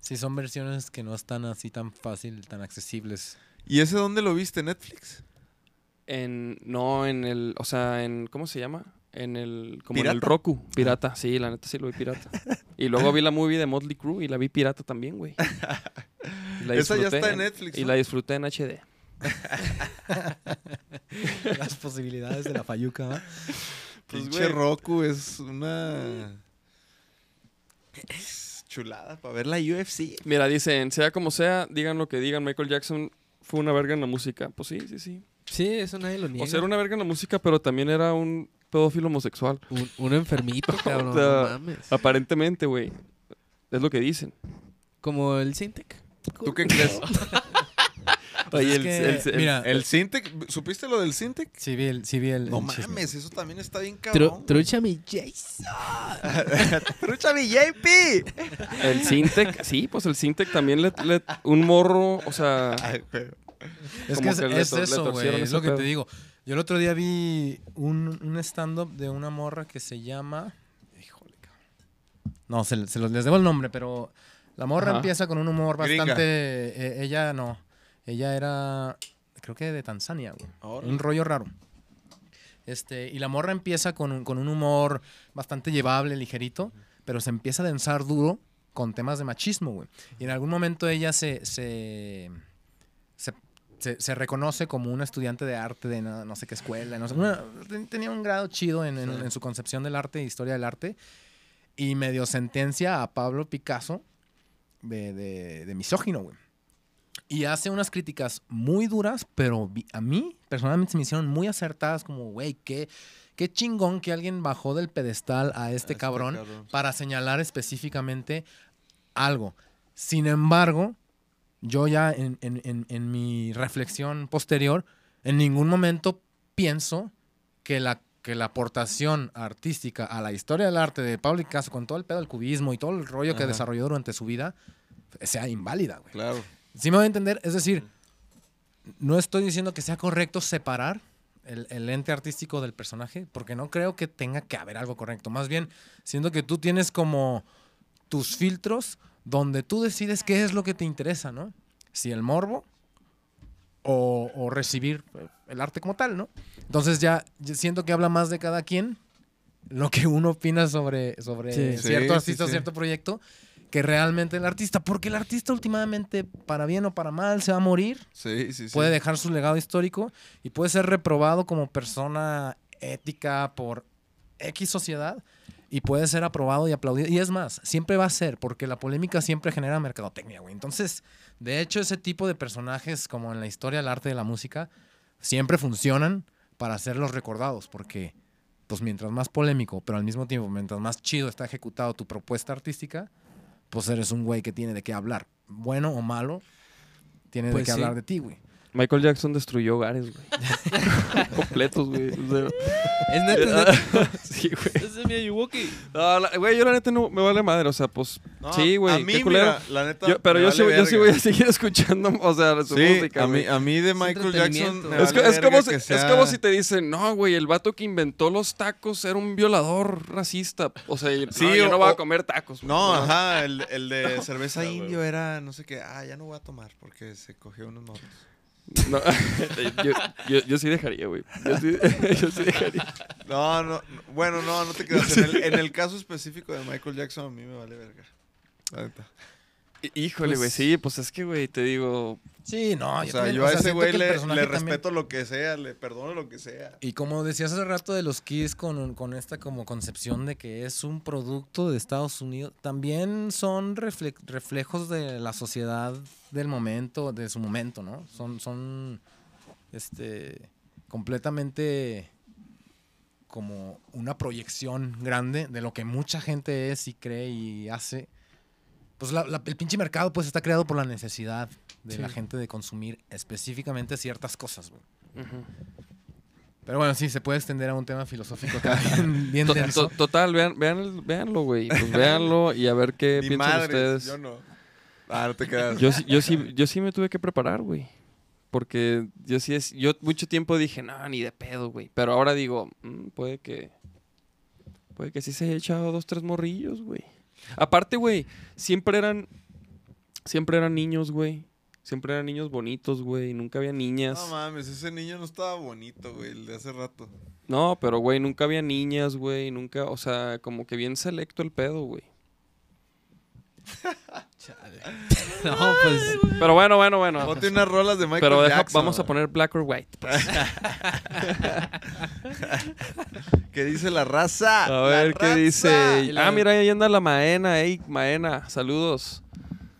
Sí, son versiones que no están así tan fácil, tan accesibles. ¿Y ese dónde lo viste? ¿Netflix? En, no, en el, o sea, en, ¿cómo se llama? En el, como en el ¿Pirata? Roku, pirata, sí, la neta sí lo vi pirata. Y luego vi la movie de Motley Crue y la vi pirata también, güey. Y la Esa ya disfruté está en Netflix, Y la disfruté en HD. Las posibilidades de la fayuca, ¿va? Pues, Pinche güey. Roku es una es chulada para ver la UFC. Mira, dicen, sea como sea, digan lo que digan, Michael Jackson fue una verga en la música. Pues sí, sí, sí. Sí, eso nadie lo niega. O sea, era una verga en la música, pero también era un pedófilo homosexual. un, un enfermito, cabrón. O sea, no mames. Aparentemente, güey. Es lo que dicen. Como el Sintec. ¿Tú qué crees? Pues Oye, es el- que, el- el- mira, El Sintec, ¿supiste lo del Sintec? sí vi el, sí vi el, No el chisme. mames, eso también está bien Tru- cabrón. trucha mi Jason. ¡Trucha mi JP! El Sintec, sí, pues el Sintec también le, le- un morro, o sea, Es que es, que eso, güey. Es lo que pedo. te digo. Yo el otro día vi un, un stand-up de una morra que se llama. Híjole, cabrón. No, se, se los, les debo el nombre, pero la morra Ajá. empieza con un humor bastante. eh, ella no. Ella era. Creo que de Tanzania, güey. Un rollo raro. Este, y la morra empieza con un, con un humor bastante llevable, ligerito, pero se empieza a densar duro con temas de machismo, güey. Y en algún momento ella se, se, se, reconoce como una estudiante de arte de no, no sé qué escuela. No sé, una- ten- tenía un grado chido en, en- en su concepción del arte, historia del arte. Y medio sentencia a Pablo Picasso de, de, de misógino, güey. Y hace unas críticas muy duras, pero a mí personalmente se me hicieron muy acertadas, como, güey, qué, qué chingón que alguien bajó del pedestal a este este cabrón, cabrón. para señalar específicamente algo. Sin embargo, yo ya en, en- en- en mi reflexión posterior, en ningún momento pienso que la, que la aportación artística a la historia del arte de Pablo Picasso, con todo el pedo del cubismo y todo el rollo que Ajá. desarrolló durante su vida, sea inválida, güey. Claro. Sí me voy a entender, es decir, no estoy diciendo que sea correcto separar el, el ente artístico del personaje, porque no creo que tenga que haber algo correcto. Más bien, siento que tú tienes como tus filtros donde tú decides qué es lo que te interesa, ¿no? Si el morbo o, o recibir el arte como tal, ¿no? Entonces ya siento que habla más de cada quien lo que uno opina sobre, sobre Sí. cierto Sí, artista o sí, cierto proyecto que realmente el artista, porque el artista últimamente, para bien o para mal, se va a morir, Sí, sí, sí. puede dejar su legado histórico y puede ser reprobado como persona ética por X sociedad y puede ser aprobado y aplaudido. Y es más, siempre va a ser, porque la polémica siempre genera mercadotecnia, güey. Entonces, de hecho, ese tipo de personajes, como en la historia del arte de la música, siempre funcionan para serlos recordados, porque, pues mientras más polémico, pero al mismo tiempo, mientras más chido está ejecutado tu propuesta artística, pues eres un güey que tiene de qué hablar. Bueno o malo, tiene Pues de qué sí. hablar de ti, güey. Michael Jackson destruyó hogares, güey. Completos, güey. O sea, Es neta, es neta. sí, güey. Ese es mi Ayuwoki. No, la- güey, yo la neta no me vale madre, o sea, pues No, sí, güey, A mí, qué culero. mira, la neta. Yo- pero me yo, sí, vale yo sí verga. voy a seguir escuchando, o sea, su Sí, música. a mí, güey. a mí de Michael Jackson. entretenimiento. me Es, que- vale es como verga si, que es sea- como si te dicen, no, güey, el vato que inventó los tacos era un violador racista. O sea, yo- Sí, no, yo o- no voy a o- comer tacos. güey. No, ajá, el, el de cerveza Ah, güey. indio era no sé qué. Ah, ya no voy a tomar porque se cogió unos morros. No, yo, yo, yo sí dejaría, güey. Yo sí, yo sí dejaría. No, no, no, bueno, no, no te creas. En el, en el caso específico de Michael Jackson, a mí me vale verga. La neta. Híjole, güey, Pues- sí, pues es que, güey, te digo, Sí, no, O yo sea, también- yo o a sea, ese güey le, personaje le también- respeto lo que sea, le perdono lo que sea. Y como decías hace rato de los Kiss con, con esta como concepción de que es un producto de Estados Unidos, también son refle- reflejos de la sociedad del momento, de su momento, ¿no? Son, son este completamente como una proyección grande de lo que mucha gente es y cree y hace. Pues la- la- el pinche mercado pues está creado por la necesidad de la gente de consumir específicamente ciertas cosas, güey. Pero bueno, sí, se puede extender a un tema filosófico acá bien, bien to- denso. to- total, vean, vean véanlo, güey. Pues véanlo y a ver qué Ni piensan madres, ustedes. yo no. Ah, no te creas. Yo, sí- yo, sí, yo sí me tuve que preparar, güey. Porque yo sí es. Yo mucho tiempo dije, no, ni de pedo, güey. Pero ahora digo, "Mm, puede que. Puede que sí se haya echado dos, tres morrillos, güey. Aparte, güey, siempre eran. Siempre eran niños, güey. Siempre eran niños bonitos, güey. Nunca había niñas. No mames, ese niño no estaba bonito, güey, el de hace rato. No, pero, güey, nunca había niñas, güey. Nunca, o sea, como que bien selecto el pedo, güey. No, pues. Pero bueno, bueno, bueno. Ponte unas rolas de Michael Pero deja- Jackson. vamos a poner black or white. ¿Qué dice la raza? A La ver qué raza. dice. La- Ah, mira, ahí anda la Maena. Ey, Maena, saludos.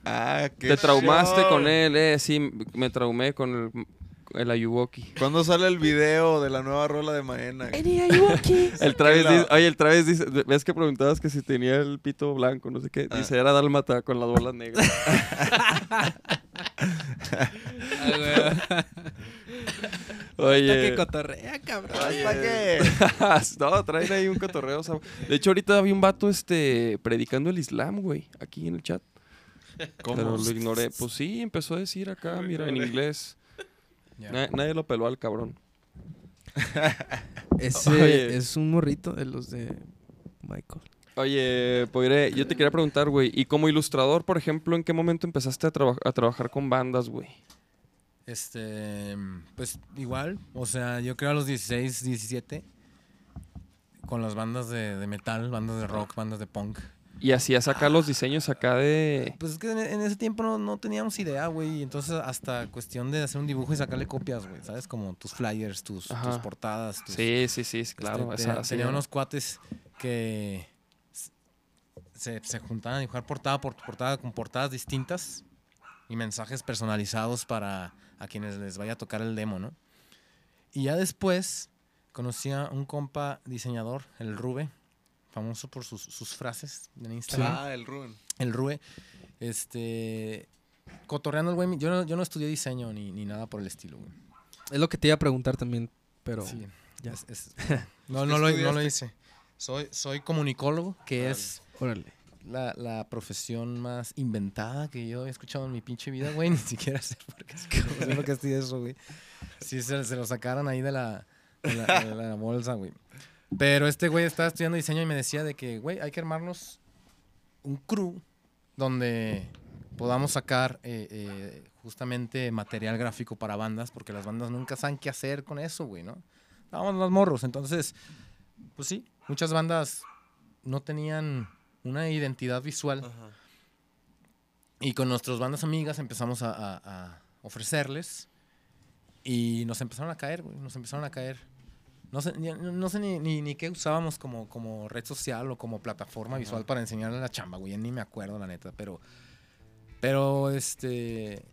Ah, qué Te traumaste show. con él, eh. Sí, me traumé con el, el Ayuwoki. ¿Cuándo sale el video de la nueva rola de Maena? El Travis la- dice, oye, el Travis dice, ves que preguntabas que si tenía el pito blanco, no sé qué. Ah. Dice, era dálmata con las bolas negras. Oye. que cotorrea, cabrón. no, traen ahí un cotorreo. sab- De hecho, ahorita había un vato este, predicando el Islam, güey, aquí en el chat. Pero lo ignoré. Pues sí, empezó a decir acá, mira, en inglés. Nadie lo peló al cabrón. Ese Oye. es un morrito de los de Michael. Oye, Poire, yo te quería preguntar, güey, y como ilustrador, por ejemplo, ¿en qué momento empezaste a, traba- a trabajar con bandas, güey? Este, pues igual, o sea, yo creo a los 16, 17, con las bandas de, de metal, bandas de rock, bandas de punk. Y hacías acá los diseños acá de... Pues es que en, ese tiempo no, no teníamos idea, güey, entonces hasta cuestión de hacer un dibujo y sacarle copias, güey, ¿sabes? Como tus flyers, tus, portadas. Tus, Sí, sí, sí, claro. Este, esa- te- sí, tenía unos cuates que se, se juntaban a dibujar portada por portada con portadas distintas y mensajes personalizados para a quienes les vaya a tocar el demo, ¿no? Y ya después conocí a un compa diseñador, el Rube, famoso por sus, sus frases en Instagram. Ah, el Rubén. El Rube, este, cotorreando el güey, yo no, yo no estudié diseño ni, ni nada por el estilo, güey. Es lo que te iba a preguntar también, pero Sí, ya. es- es- no, no, lo, no lo hice. Soy, soy comunicólogo, que es órale. la, la profesión más inventada que yo he escuchado en mi pinche vida, güey. Ni siquiera sé por qué, no sé por qué estoy eso, güey. Si se, se lo sacaron ahí de la, de la, de la bolsa, güey. Pero este güey estaba estudiando diseño y me decía de que, güey, hay que armarnos un crew donde podamos sacar eh, eh, justamente material gráfico para bandas, porque las bandas nunca saben qué hacer con eso, güey, ¿no? Estábamos los morros, entonces, pues sí, muchas bandas no tenían una identidad visual. Y con nuestras bandas amigas empezamos a, a- a ofrecerles y nos empezaron a caer, güey, nos empezaron a caer. No sé, ni, no sé ni, ni- ni qué usábamos como, como red social o como plataforma visual para enseñarle la chamba, güey, ya ni me acuerdo la neta, pero... Pero, este...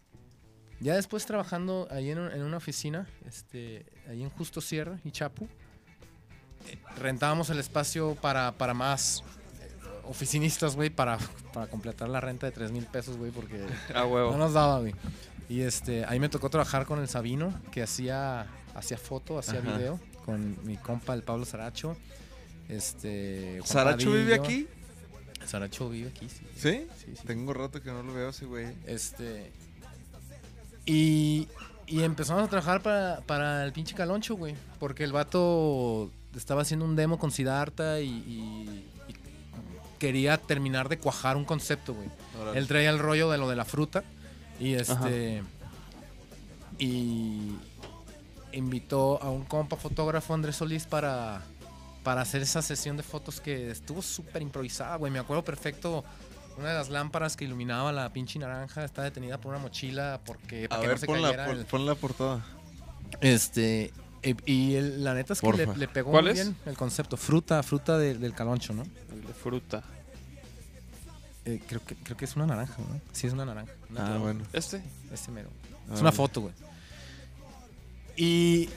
Ya después trabajando ahí en, en una oficina, este, ahí en Justo Sierra y Chapu, eh, rentábamos el espacio para, para más eh, oficinistas, güey, para, para completar la renta de 3 mil pesos, güey, porque Ah, no huevo. nos daba, güey. Y este, ahí me tocó trabajar con el Sabino, que hacía, hacía foto, hacía Ajá. video, con mi compa, el Pablo Saracho. Este, Juan ¿Saracho vive aquí? Saracho vive aquí, sí. ¿Sí? Sí, sí. Tengo rato que no lo veo ese güey. Este. Y, y empezamos a trabajar para, para el pinche Caloncho, güey. Porque el vato estaba haciendo un demo con Siddhartha y, y- y quería terminar de cuajar un concepto, güey. Él traía el rollo de lo de la fruta. Y este. Y invitó a un compa fotógrafo, Andrés Solís, para, para hacer esa sesión de fotos que estuvo súper improvisada, güey. Me acuerdo perfecto. Una de las lámparas que iluminaba la pinche naranja está detenida por una mochila porque A para que ver, no se pon la, pon, el- pon la portada. Este. Y el- la neta es que le, pegó ¿Cuál muy es? bien el concepto. Fruta, fruta de- del caloncho, ¿no? De fruta. Eh, creo, que, creo que es una naranja, ¿no? Sí, es una naranja. Una Ah, bueno. ¿Este? Ese mero. Ah, Es una foto, güey. Y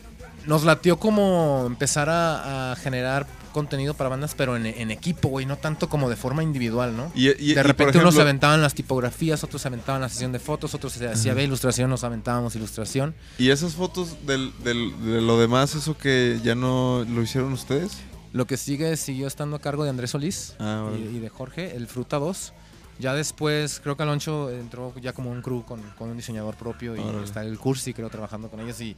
nos latió como empezar a, a generar contenido para bandas, pero en, en equipo, güey, no tanto como de forma individual, ¿no? Y, y- de repente unos se aventaban las tipografías, otros se aventaban la sesión de fotos, otros se hacía de ilustración, nos aventábamos ilustración. ¿Y esas fotos del, del- de lo demás, eso que ya no lo hicieron ustedes? Lo que sigue siguió estando a cargo de Andrés Solís Ah, y, de Jorge, el Fruta 2. Ya después, creo que Aloncho entró ya como un crew con, con un diseñador propio y está el Cursi, creo, trabajando con ellos y,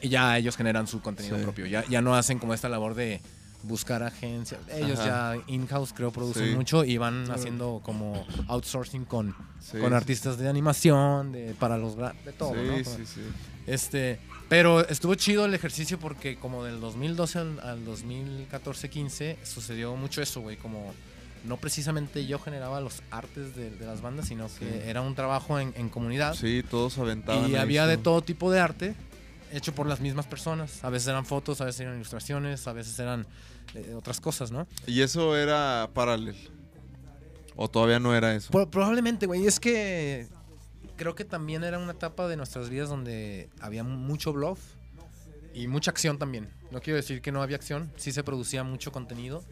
y ya ellos generan su contenido Sí. propio. Ya, ya no hacen como esta labor de buscar agencias. Ellos Ajá. ya in-house, creo, producen Sí. mucho y van haciendo como outsourcing con, Sí, con sí, artistas de animación, de, para los de todo, sí, ¿no? sí, sí. Este, pero estuvo chido el ejercicio porque como del 2012 al, al 2014-15 sucedió mucho eso, güey, como no precisamente yo generaba los artes de, de las bandas, sino que Sí. era un trabajo en, en comunidad Sí, todos aventaban. y había de todo tipo de arte hecho por las mismas personas. A veces eran fotos, a veces eran ilustraciones, a veces eran eh, otras cosas, ¿no? ¿Y eso era paralel? ¿O todavía no era eso? Pro- probablemente, güey. Es que creo que también era una etapa de nuestras vidas donde había mucho bluff y mucha acción también. No quiero decir que no había acción, sí se producía mucho contenido.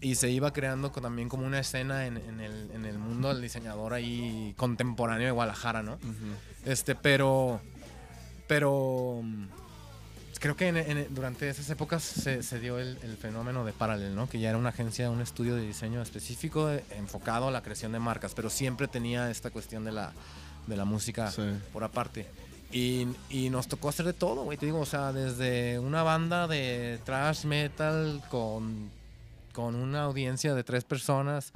y se iba creando también como una escena en, en el, en el mundo del diseñador ahí contemporáneo de Guadalajara, ¿no? Este, pero. Pero. mm, Creo que en- en- durante esas épocas se, se dio el, el fenómeno de Parallel, ¿no? Que ya era una agencia, un estudio de diseño específico eh, enfocado a la creación de marcas, pero siempre tenía esta cuestión de la, de la música Sí. por aparte. Y, y nos tocó hacer de todo, güey. Te digo, o sea, desde una banda de thrash metal con, con una audiencia de tres personas,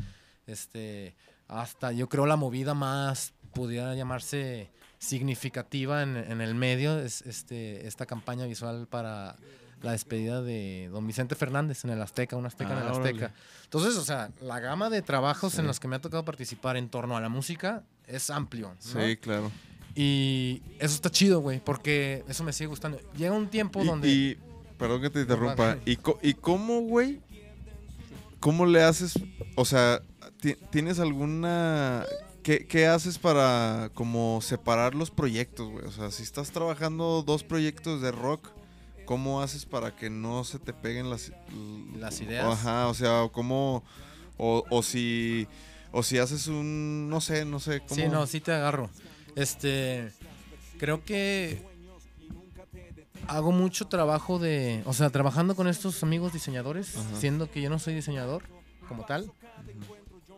este, hasta yo creo la movida más pudiera llamarse significativa en, en el medio es este, esta campaña visual para la despedida de don Vicente Fernández en el Azteca, un Azteca en Ah, el Azteca. órale. Entonces, o sea, la gama de trabajos Sí. en los que me ha tocado participar en torno a la música es amplio. ¿no? Sí, claro. Y eso está chido, güey, porque eso me sigue gustando. Llega un tiempo Y, donde... y- perdón que te interrumpa. ¿Y, co- ¿Y cómo, güey? ¿Cómo le haces? O sea, ti- ¿tienes alguna... ¿Qué, qué haces para como separar los proyectos, güey? O sea, si estás trabajando dos proyectos de rock, ¿cómo haces para que no se te peguen las... Las ideas. Ajá, o sea, ¿cómo... O, o si... O si haces un... No sé, no sé. ¿cómo? Sí, no, sí te agarro. Este, creo que hago mucho trabajo de, o sea, trabajando con estos amigos diseñadores, Ajá. siendo que yo no soy diseñador como tal.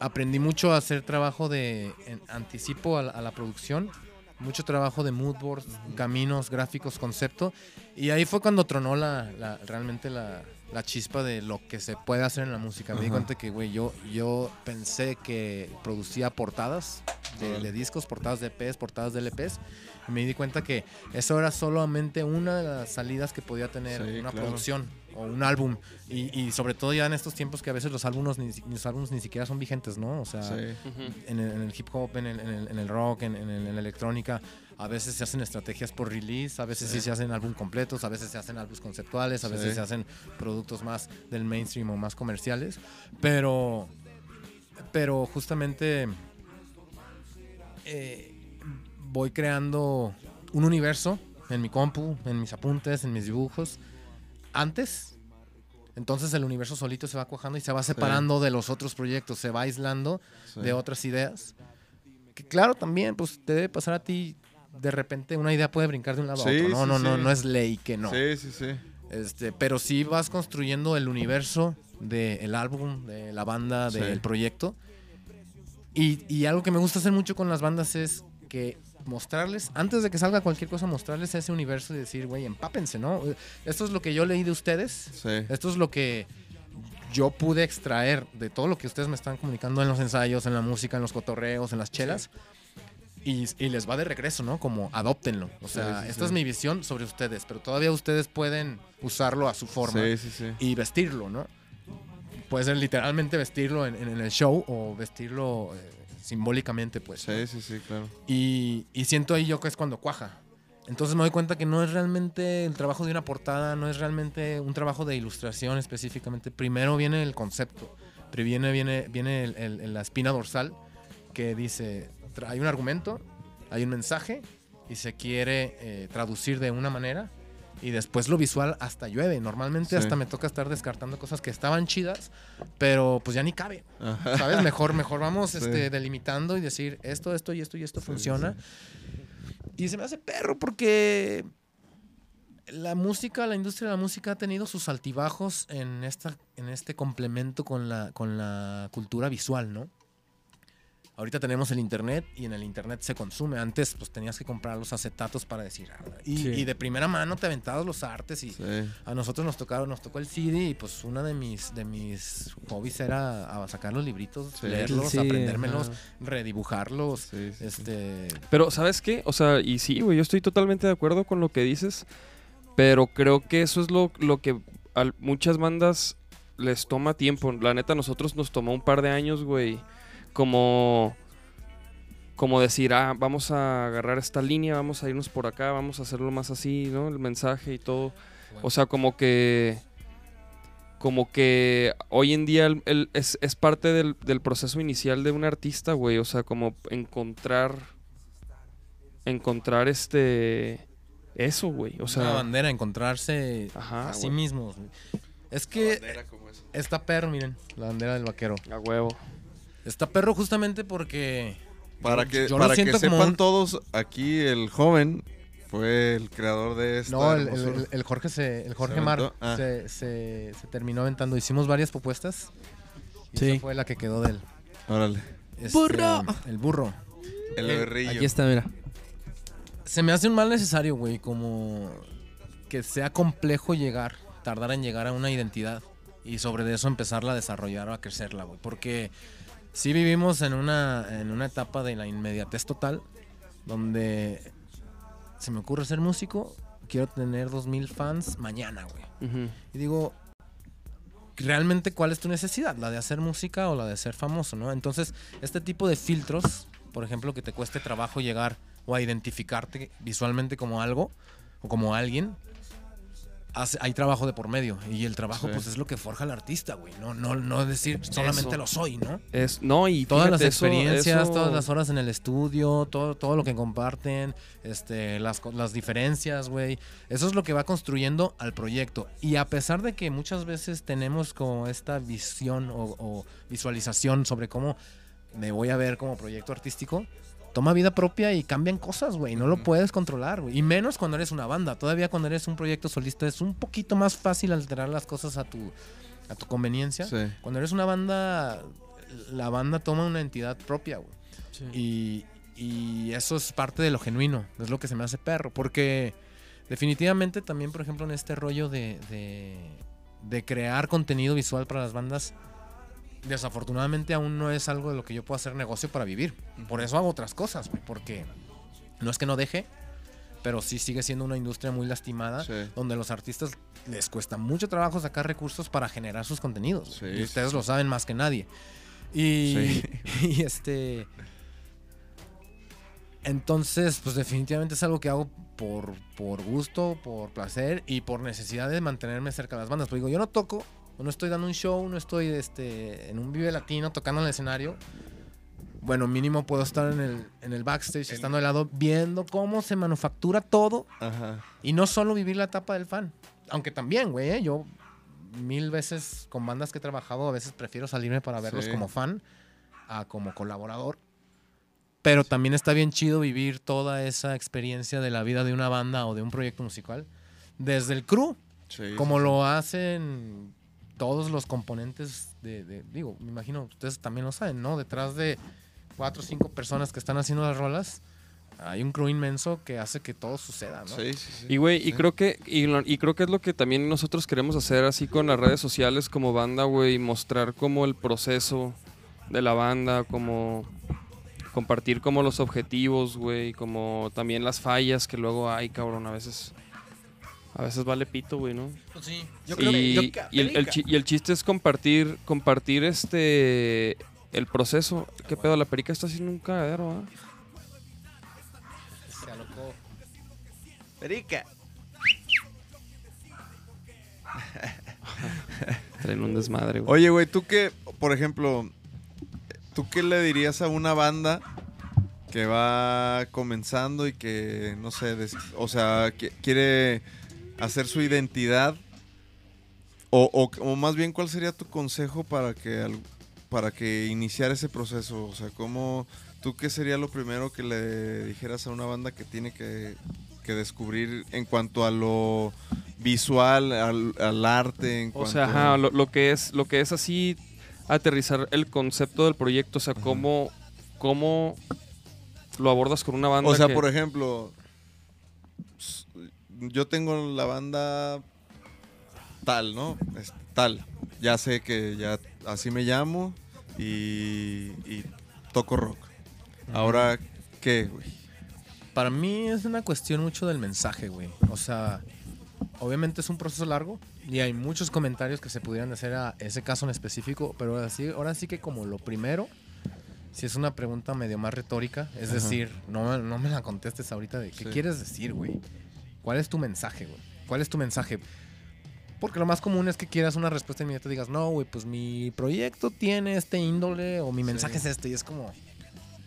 Aprendí mucho a hacer trabajo de en- anticipo a la, a la producción, mucho trabajo de mood boards, caminos, gráficos, concepto, y ahí fue cuando tronó la, la- realmente la, la chispa de lo que se puede hacer en la música. Me di cuenta que, güey, yo, yo pensé que producía portadas de, discos, portadas de EPs, portadas de LPs, y me di cuenta que eso era solamente una de las salidas que podía tener Sí, una claro. producción o un álbum. Y, y sobre todo ya en estos tiempos que a veces los álbumes ni, los álbumes ni siquiera son vigentes, ¿no? O sea, Sí. En, el, en el hip hop, en el, en el- en el rock, en, en el- en la electrónica, a veces se hacen estrategias por release, a veces sí, se hacen álbum completos, a veces se hacen álbumes conceptuales, a veces Sí. se hacen productos más del mainstream o más comerciales. Pero, pero justamente eh, voy creando un universo en mi compu, en mis apuntes, en mis dibujos, antes. Entonces el universo solito se va cuajando y se va separando de los otros proyectos, se va aislando sí. de otras ideas. Que claro, también, pues te debe pasar a ti, de repente una idea puede brincar de un lado a otro. No, no, no, no es ley que no. Sí, sí, sí. Este, pero sí vas construyendo el universo del álbum, de la banda, del proyecto. Y, y algo que me gusta hacer mucho con las bandas es que mostrarles, antes de que salga cualquier cosa, mostrarles ese universo y decir, güey, empápense, ¿no? Esto es lo que yo leí de ustedes, Sí. esto es lo que yo pude extraer de todo lo que ustedes me están comunicando en los ensayos, en la música, en los cotorreos, en las chelas. Y, y les va de regreso, ¿no? Como adóptenlo. O sea, Sí, esta es mi visión sobre ustedes, pero todavía ustedes pueden usarlo a su forma Sí, sí, sí. y vestirlo, ¿no? Puede ser literalmente vestirlo en, en- en el show o vestirlo eh, simbólicamente, pues. ¿no? Sí, sí, sí, claro. Y, y siento ahí yo que es cuando cuaja. Entonces me doy cuenta que no es realmente el trabajo de una portada, no es realmente un trabajo de ilustración específicamente. Primero viene el concepto, pero viene, viene, viene el- el- el- la espina dorsal que dice, hay un argumento, hay un mensaje y se quiere eh, traducir de una manera y después lo visual hasta llueve. Normalmente Sí. hasta me toca estar descartando cosas que estaban chidas, pero pues ya ni cabe. Ajá. ¿Sabes? Mejor, mejor vamos Sí. este, delimitando y decir esto, esto y esto y esto Sí, funciona. Y se me hace perro porque la música, la industria de la música ha tenido sus altibajos en, esta, en este complemento con la, con la cultura visual, ¿no? Ahorita tenemos el internet y en el internet se consume. Antes pues tenías que comprar los acetatos para decir. ah, Y, Sí. y de primera mano te aventabas los artes y Sí. a nosotros nos tocaron, nos tocó el CD y pues una de mis de mis hobbies era a sacar los libritos, Sí. leerlos, Sí, aprendérmelos, ajá. redibujarlos, Sí, sí, sí. este Pero, ¿sabes qué? O sea, y sí, güey, yo estoy totalmente de acuerdo con lo que dices, pero creo que eso es lo, lo que a muchas bandas les toma tiempo. La neta, a nosotros nos tomó un par de años, güey, como, como decir, ah, vamos a agarrar esta línea, vamos a irnos por acá, vamos a hacerlo más así, ¿no? El mensaje y todo. O sea, como que... Como que hoy en día el- el- es, es parte del, del proceso inicial de un artista, güey. O sea, como encontrar encontrar este eso, güey. O una sea, bandera, encontrarse Ajá, a sí güey. mismos. Es que está perro, miren, la bandera del vaquero. A huevo. Está perro justamente porque Para que, yo para que sepan un- todos, aquí el joven fue el creador de esta no, el, Jorge se, el Jorge ¿Se Mar? Ah. se, se- se terminó aventando. Hicimos varias propuestas. Y Sí. esa fue la que quedó de él. Órale. Este, ¡Burro! El burro. El Eh, berrillo. Aquí está, mira. Se me hace un mal necesario, güey, como que sea complejo llegar, tardar en llegar a una identidad y sobre eso empezarla a desarrollar o a crecerla, güey. Porque sí vivimos en una, en una etapa de la inmediatez total, donde se me ocurre ser músico, quiero tener 2000 fans mañana, güey. Y digo, realmente cuál es tu necesidad, la de hacer música o la de ser famoso, ¿no? Entonces, este tipo de filtros, por ejemplo, que te cueste trabajo llegar o a identificarte visualmente como algo o como alguien, hace- hay trabajo de por medio y el trabajo Sí. pues es lo que forja al artista, güey, no no no decir solamente Eso. lo soy, ¿no? Es, no, y Todas las fíjate, experiencias, eso- todas las horas en el estudio, todo, todo lo que comparten, este, las, las diferencias, güey. Eso es lo que va construyendo al proyecto. Y a pesar de que muchas veces tenemos como esta visión o, o visualización sobre cómo me voy a ver como proyecto artístico, toma vida propia y cambian cosas, güey. No lo puedes controlar, güey. Y menos cuando eres una banda. Todavía cuando eres un proyecto solista es un poquito más fácil alterar las cosas a tu, a tu conveniencia. Sí. Cuando eres una banda, la banda toma una entidad propia, güey. Y, y eso es parte de lo genuino, es lo que se me hace perro. Porque definitivamente también, por ejemplo, en este rollo de, de, de crear contenido visual para las bandas, desafortunadamente aún no es algo de lo que yo pueda hacer negocio para vivir. Por eso hago otras cosas, güey, porque no es que no deje, pero sí sigue siendo una industria muy lastimada Sí. donde los artistas les cuesta mucho trabajo sacar recursos para generar sus contenidos. Sí, y ustedes sí. lo saben más que nadie. Y, y este. Entonces, pues definitivamente es algo que hago por, por gusto, por placer y por necesidad de mantenerme cerca de las bandas. Pues digo, yo no toco, no estoy dando un show, no estoy este, en un Vive Latino tocando en el escenario. Bueno, mínimo puedo estar en el, en el backstage, estando al lado, viendo cómo se manufactura todo Ajá. y no solo vivir la etapa del fan. Aunque también, güey, ¿eh? yo mil veces con bandas que he trabajado, a veces prefiero salirme para verlos Sí. como fan a como colaborador. Pero también está bien chido vivir toda esa experiencia de la vida de una banda o de un proyecto musical desde el crew, Sí, como sí, lo hacen todos los componentes de, de- digo, me imagino ustedes también lo saben, ¿no? Detrás de cuatro o cinco personas que están haciendo las rolas, hay un crew inmenso que hace que todo suceda, ¿no? Sí, sí, sí. Y güey, y Sí. creo que y creo que es lo que también nosotros queremos hacer así con las redes sociales como banda, güey, mostrar como el proceso de la banda, como compartir como los objetivos, güey, como también las fallas que luego hay, cabrón, a veces a veces vale pito, güey, ¿no? Pues sí, yo y, creo que... yo- y el, y el chiste es compartir compartir este el proceso. ¿Qué pedo? La perica está haciendo un cagadero, ¿ah? Se alocó. Perica. Traen un desmadre, güey. Oye, güey, tú qué, por ejemplo, ¿tú qué le dirías a una banda que va comenzando y que, no sé, des- o sea, que quiere hacer su identidad? O, o- o más bien, ¿cuál sería tu consejo para que, para que iniciar ese proceso? O sea, ¿cómo, tú qué sería lo primero que le dijeras a una banda que tiene que, que descubrir en cuanto a lo visual, al, al arte? En O cuanto sea, ajá, lo, lo que es, lo que es así aterrizar el concepto del proyecto, o sea, cómo, cómo lo abordas con una banda. O sea, que- por ejemplo, yo tengo la banda tal, ¿no? Es- tal. Ya sé que ya así me llamo y, y toco rock. Ahora, ¿qué, güey? Para mí es una cuestión mucho del mensaje, güey. O sea, obviamente es un proceso largo y hay muchos comentarios que se pudieran hacer a ese caso en específico, pero ahora sí, ahora sí que como lo primero, si es una pregunta medio más retórica, es Ajá. decir, no, no me la contestes ahorita de qué Sí. quieres decir, güey. ¿Cuál es tu mensaje, güey? ¿Cuál es tu mensaje? Porque lo más común es que quieras una respuesta inmediata y digas, no, güey, pues mi proyecto tiene este índole o mi mensaje es este. Y es como,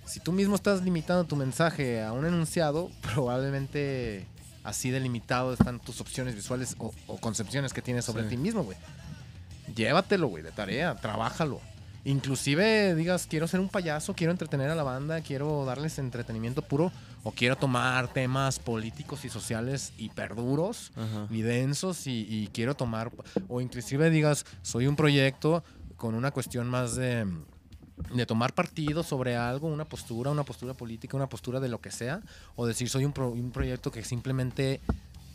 si tú mismo estás limitando tu mensaje a un enunciado, probablemente así delimitado están tus opciones visuales o, o concepciones que tienes sobre Sí. ti mismo, güey. llévatelo, güey, de tarea, trabájalo. Inclusive digas, quiero ser un payaso, quiero entretener a la banda, quiero darles entretenimiento puro, o quiero tomar temas políticos y sociales hiperduros Ajá. y densos y, y quiero tomar, o inclusive digas, soy un proyecto con una cuestión más de, de tomar partido sobre algo, una postura, una postura política, una postura de lo que sea, o decir, soy un, pro- un proyecto que simplemente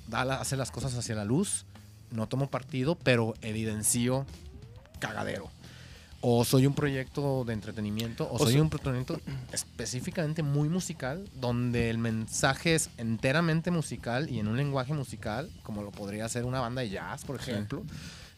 da la- hace las cosas hacia la luz, no tomo partido, pero evidencio cagadero. O soy un proyecto de entretenimiento, o, O soy un proyecto específicamente muy musical, donde el mensaje es enteramente musical y en un lenguaje musical, como lo podría hacer una banda de jazz, por ejemplo.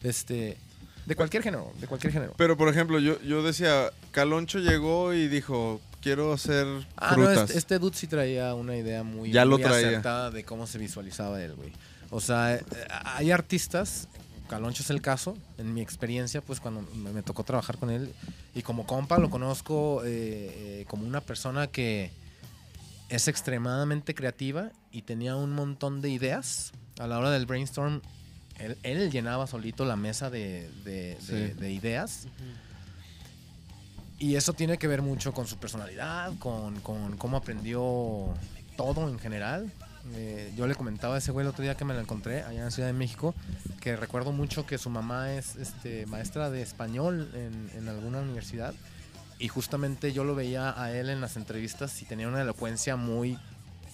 Este, de cualquier género, de cualquier género. Pero, por ejemplo, yo, yo decía, Caloncho llegó y dijo, quiero hacer Ah, no, este, este dude sí traía una idea muy, Ya lo traía. acertada de cómo se visualizaba él, güey. O sea, eh, hay artistas, Caloncho es el caso, en mi experiencia, pues cuando me, tocó trabajar con él, y como compa lo conozco eh, eh, como una persona que es extremadamente creativa y tenía un montón de ideas. A la hora del brainstorm, él, él llenaba solito la mesa de, de- de- Sí. de ideas. Y eso tiene que ver mucho con su personalidad, con, con cómo aprendió todo en general. Eh, yo le comentaba a ese güey el otro día que me lo encontré allá en Ciudad de México, que recuerdo mucho que su mamá es este, maestra de español en, en alguna universidad. Y justamente yo lo veía a él en las entrevistas y tenía una elocuencia muy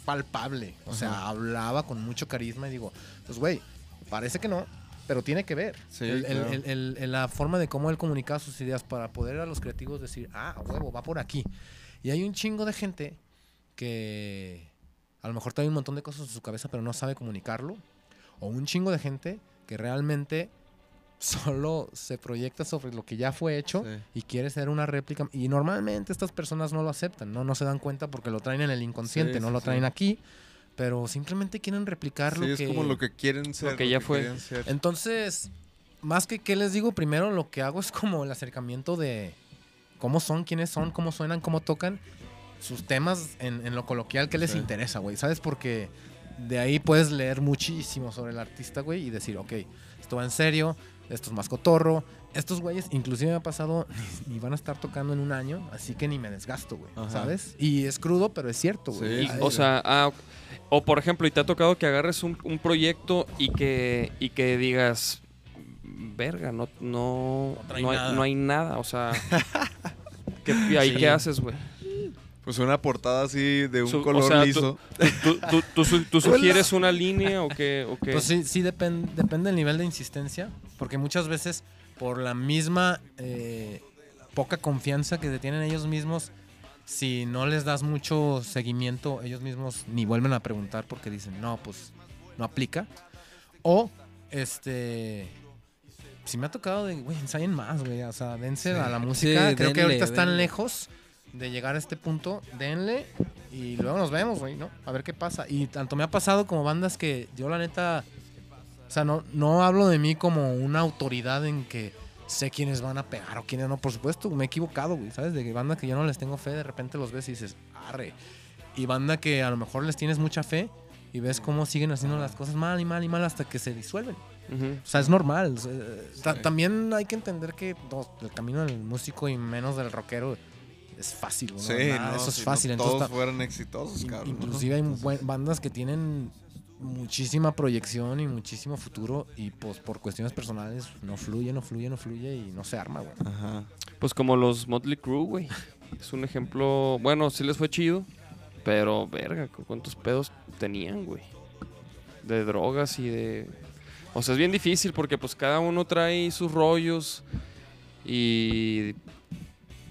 palpable. O sea, hablaba con mucho carisma y digo, pues güey, parece que no, pero tiene que ver. Sí, El- claro. el- el- el- la forma de cómo él comunicaba sus ideas para poder a los creativos decir, ah, huevo, va por aquí. Y hay un chingo de gente que a lo mejor trae un montón de cosas en su cabeza, pero no sabe comunicarlo. O un chingo de gente que realmente solo se proyecta sobre lo que ya fue hecho Sí. y quiere ser una réplica. Y normalmente estas personas no lo aceptan, no, no se dan cuenta porque lo traen en el inconsciente, Sí, no sí, lo sí. traen aquí, pero simplemente quieren replicar Sí, lo es que... como lo que quieren ser. que ya fue. Entonces, más que qué les digo, primero lo que hago es como el acercamiento de cómo son, quiénes son, cómo suenan, cómo tocan, sus temas en, en lo coloquial que les Sí. interesa, güey. ¿Sabes? Porque de ahí puedes leer muchísimo sobre el artista, güey, y decir, ok, esto va en serio, esto es más cotorro. Estos güeyes, inclusive me ha pasado, y van a estar tocando en un año, así que ni me desgasto, güey. ¿Sabes? Y es crudo, pero es cierto, güey. Sí, O sea, ah, o por ejemplo, y te ha tocado que agarres un, un proyecto y que, y que digas, verga, no, no, No hay, nada". no hay nada, o sea, ¿qué, y ahí Sí. qué haces, güey? Pues una portada así de un Su- o color sea, liso. ¿Tú, tú, tú su- tú sugieres una línea o qué? O qué? Pues sí, sí depen- depende del nivel de insistencia, porque muchas veces por la misma eh, poca confianza que tienen ellos mismos, si no les das mucho seguimiento, ellos mismos ni vuelven a preguntar porque dicen, no, pues no aplica. O, este, si me ha tocado de, güey, ensayen más, güey, o sea, dense a la música. Sí, Creo que denle, ahorita están denle. lejos de llegar a este punto, denle y luego nos vemos, güey, ¿no? A ver qué pasa. Y tanto me ha pasado como bandas que yo la neta, o sea, no, no hablo de mí como una autoridad en que sé quiénes van a pegar o quiénes no. Por supuesto, me he equivocado, güey, ¿sabes? De que banda que yo no les tengo fe, de repente los ves y dices, arre. Y banda que a lo mejor les tienes mucha fe y ves cómo siguen haciendo las cosas mal y mal y mal hasta que se disuelven. O sea, es normal. o sea, ta- También hay que entender que no, el camino del músico y menos del rockero es fácil. ¿no? Sí, Nada, no, eso es no fácil. todos Entonces, ta- fueran exitosos, in- cabrón. inclusive hay buen- bandas que tienen muchísima proyección y muchísimo futuro y pues por cuestiones personales no fluye, no fluye, no fluye y no se arma, güey. Ajá. Pues como los Motley Crue, güey. Es un ejemplo, bueno, sí les fue chido, pero verga, ¿cu- ¿cuántos pedos tenían, güey? De drogas y de... O sea, es bien difícil porque pues cada uno trae sus rollos y...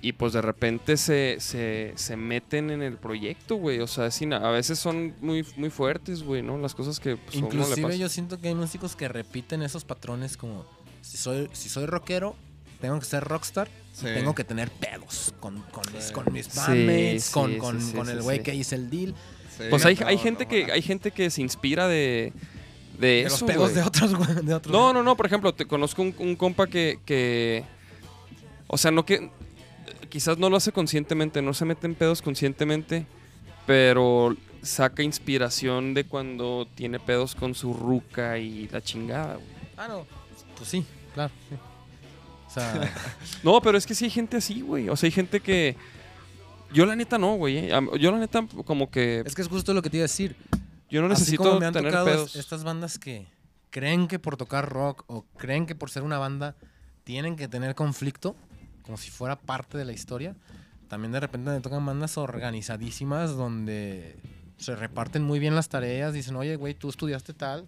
Y pues de repente se, se, se meten en el proyecto, güey. O sea, sin- a veces son muy, muy fuertes, güey, ¿no? Las cosas que pues, uno le Inclusive pasan. yo siento que hay músicos que repiten esos patrones como si soy, si soy rockero, tengo que ser rockstar, Sí. tengo que tener pedos con, con mis, con mis bandmates, sí, con, sí, con, sí, con el güey sí. que hice el deal. Sí, Pues hay, no, hay gente no, que no. hay gente que se inspira de, de, De eso, los pedos de otros, güey, de otros. No, no, no. Por ejemplo, te conozco un, un compa que, que. O sea, no que. Quizás no lo hace conscientemente, no se mete en pedos conscientemente, pero saca inspiración de cuando tiene pedos con su ruca y la chingada, güey. Ah, no. Pues sí, claro. sí. O sea, No, pero es que sí hay gente así, güey. O sea, hay gente que. Yo la neta no, güey. eh. Yo la neta como que. es que es justo lo que te iba a decir. Yo no Así necesito como me han tener tocado pedos. estas bandas que creen que por tocar rock o creen que por ser una banda tienen que tener conflicto, como si fuera parte de la historia. También de repente me tocan bandas organizadísimas donde se reparten muy bien las tareas. Dicen, oye, güey, tú estudiaste tal.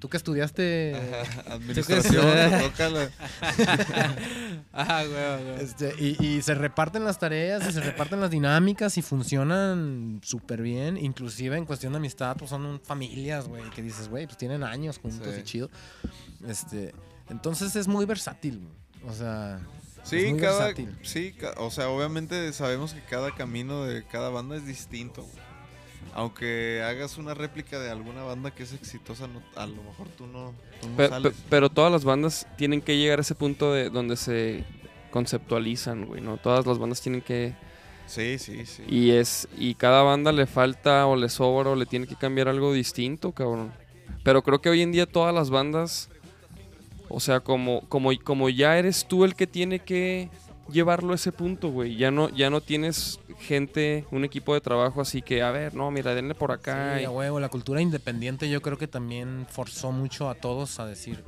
Tú que estudiaste Administración, te toca la- Ah, güey, güey. Este, y, y se reparten las tareas y se reparten las dinámicas y funcionan súper bien. Inclusive en cuestión de amistad, pues son familias, güey, que dices, güey, pues tienen años juntos Sí. y chido. Este, entonces es muy versátil, güey. O sea, Sí, es muy cada, versátil. sí, ca- o sea, obviamente sabemos que cada camino de cada banda es distinto. güey. Aunque hagas una réplica de alguna banda que es exitosa, no- a lo mejor tú no, tú no Pe- pe- sales. pero todas las bandas tienen que llegar a ese punto de donde se conceptualizan, güey, ¿no? Todas las bandas tienen que Sí, sí, sí. y es y cada banda le falta o le sobra o le tiene que cambiar algo distinto, cabrón. Pero creo que hoy en día todas las bandas o sea, como como como ya eres tú el que tiene que llevarlo a ese punto, güey. Ya no ya no tienes gente, un equipo de trabajo así que, a ver, no, mira, denle por acá. Sí, y- a huevo, la cultura independiente yo creo que también forzó mucho a todos a decir,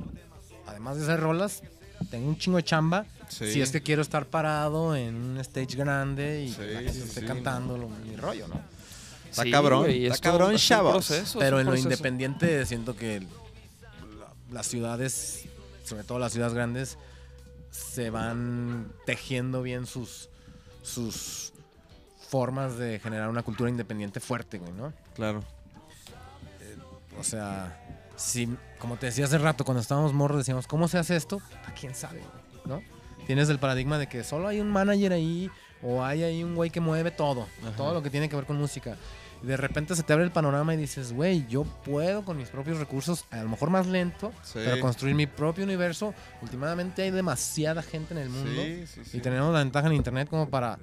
además de hacer rolas, tengo un chingo de chamba. Sí. Si es que quiero estar parado en un stage grande y Sí, la gente esté sí, cantando mi rollo, ¿no? Está Sí, cabrón, güey, está cabrón, chavos. proceso, Pero en lo independiente siento que la- las ciudades, sobre todo las ciudades grandes, se van tejiendo bien sus, sus formas de generar una cultura independiente fuerte, güey, ¿no? Claro. O sea, si, como te decía hace rato, cuando estábamos morros decíamos, ¿cómo se hace esto? ¿A quién sabe, güey? ¿no? Tienes el paradigma de que solo hay un manager ahí o hay ahí un güey que mueve todo, todo lo que tiene que ver con música. Y de repente se te abre el panorama y dices, güey, yo puedo con mis propios recursos, a lo mejor más lento, Sí. pero construir mi propio universo. Últimamente hay demasiada gente en el mundo Sí, sí, sí. y tenemos la ventaja en internet como para,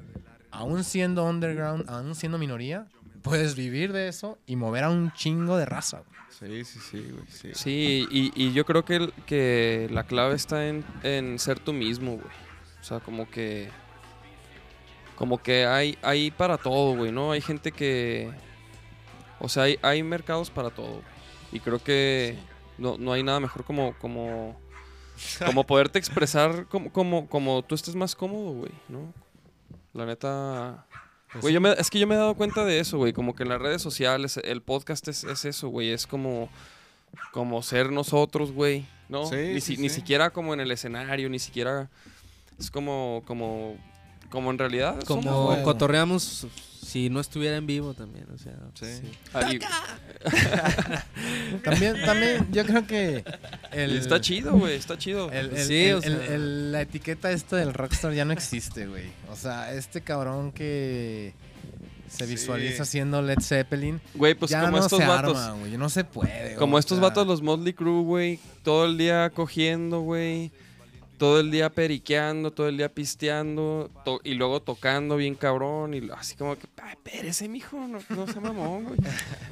aún siendo underground, aún siendo minoría, puedes vivir de eso y mover a un chingo de raza. güey. Sí, sí, sí, güey. Sí. Sí, y, y yo creo que, el- que la clave está en, en ser tú mismo, güey. O sea, como que. Como que hay, hay para todo, güey, ¿no? Hay gente que. O sea, hay, hay mercados para todo. Y creo que no, no hay nada mejor como. como como poderte expresar como, como, como tú estés más cómodo, güey, ¿no? La neta. Pues Güey, sí. yo me- es que yo me he dado cuenta de eso, güey. Como que en las redes sociales, el podcast es, es eso, güey. Es como, como ser nosotros, güey. ¿No? Sí, ni, sí, ni siquiera como en el escenario, ni siquiera. Es como, como, como en realidad. Como cotorreamos si no estuviera en vivo también, o sea. Sí. Ah, y- También, también, yo creo que el, está chido, güey. Está chido. el- el- Sí, el- o sea- el- el- la etiqueta esta del rockstar ya no existe, güey. O sea, este cabrón que se Sí. visualiza haciendo Led Zeppelin, Güey, pues ya como no estos se vatos. arma, güey. No se puede. Como o estos sea, vatos, los Motley Crue, güey. Todo el día cogiendo, güey. Todo el día periqueando, todo el día pisteando. to- y luego tocando bien cabrón. Y así como que, "Ay, espérese, mijo. No, no se mamón, güey.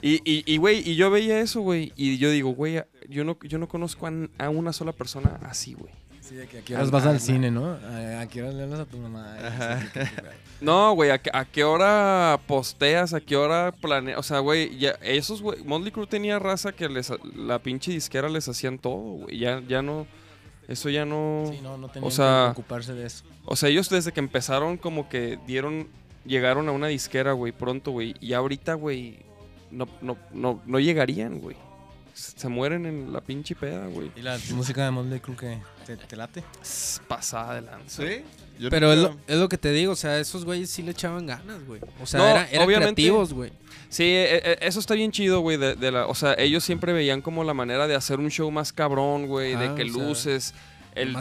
y, y, y, güey, y yo veía eso, güey. Y yo digo, güey, yo no, yo no conozco a, a una sola persona así, güey. Sí, de que a qué horas vas al cine, ¿no? A, qué horas le hablas a tu mamá. No, güey, ¿a, qué- a qué hora posteas? ¿A qué hora planeas? O sea, güey, ya, esos, güey, Motley Crue tenía raza que les, la pinche disquera les hacían todo, güey. Ya, ya no, eso ya no... Sí, no, no tenían sea, que ocuparse de eso. O sea, ellos desde que empezaron como que dieron, llegaron a una disquera, güey, pronto, güey. Y ahorita, güey, no, no, no, no llegarían, güey. Se mueren en la pinche peda, güey. ¿Y la música de Motley Crue que te, te late? Es Pasada de lanza. Sí. Yo Pero es lo, es lo que te digo, o sea, esos güeyes sí le echaban ganas, güey. O sea, No, era- eran obviamente. creativos, güey. Sí, e- e- eso está bien chido, güey. De, de la, o sea, ellos siempre veían como la manera de hacer un show más cabrón, güey. De que o sea, luces. El,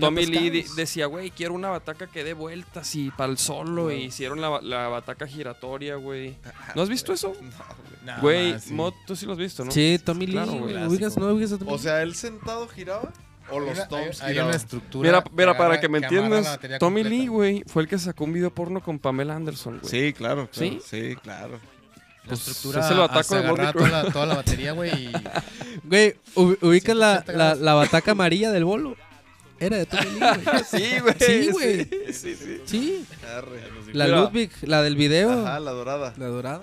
Tommy- el Lee decía, güey, quiero una bataca que dé vueltas y para el solo. Y hicieron la, la bataca giratoria, güey. ¿No has visto eso? Nada Güey, más, sí. Mod, tú sí lo has visto, ¿no? Sí, Tommy Lee, Claro, güey. güey. ¿Ubicas, ¿No ubicas a Tommy O sea, ¿él sentado giraba? ¿O los una- toms hay, hay una estructura. Mira, mira, para agarra- que me entiendas, Tommy completa. Lee, güey, fue el que sacó un video porno con Pamela Anderson, güey. Sí, claro, claro. ¿Sí? Sí, claro. La Pues, estructura es el ataco se de toda la, toda la batería, güey, y Güey, ubi- ubicas la, 180 la, la bataca amarilla del bolo. Era de Tommy Lee, güey. Sí, güey. Sí, güey. Sí, sí, sí. Sí. Arre. La Mira. Ludwig, la del video, Ajá, la dorada. la dorada.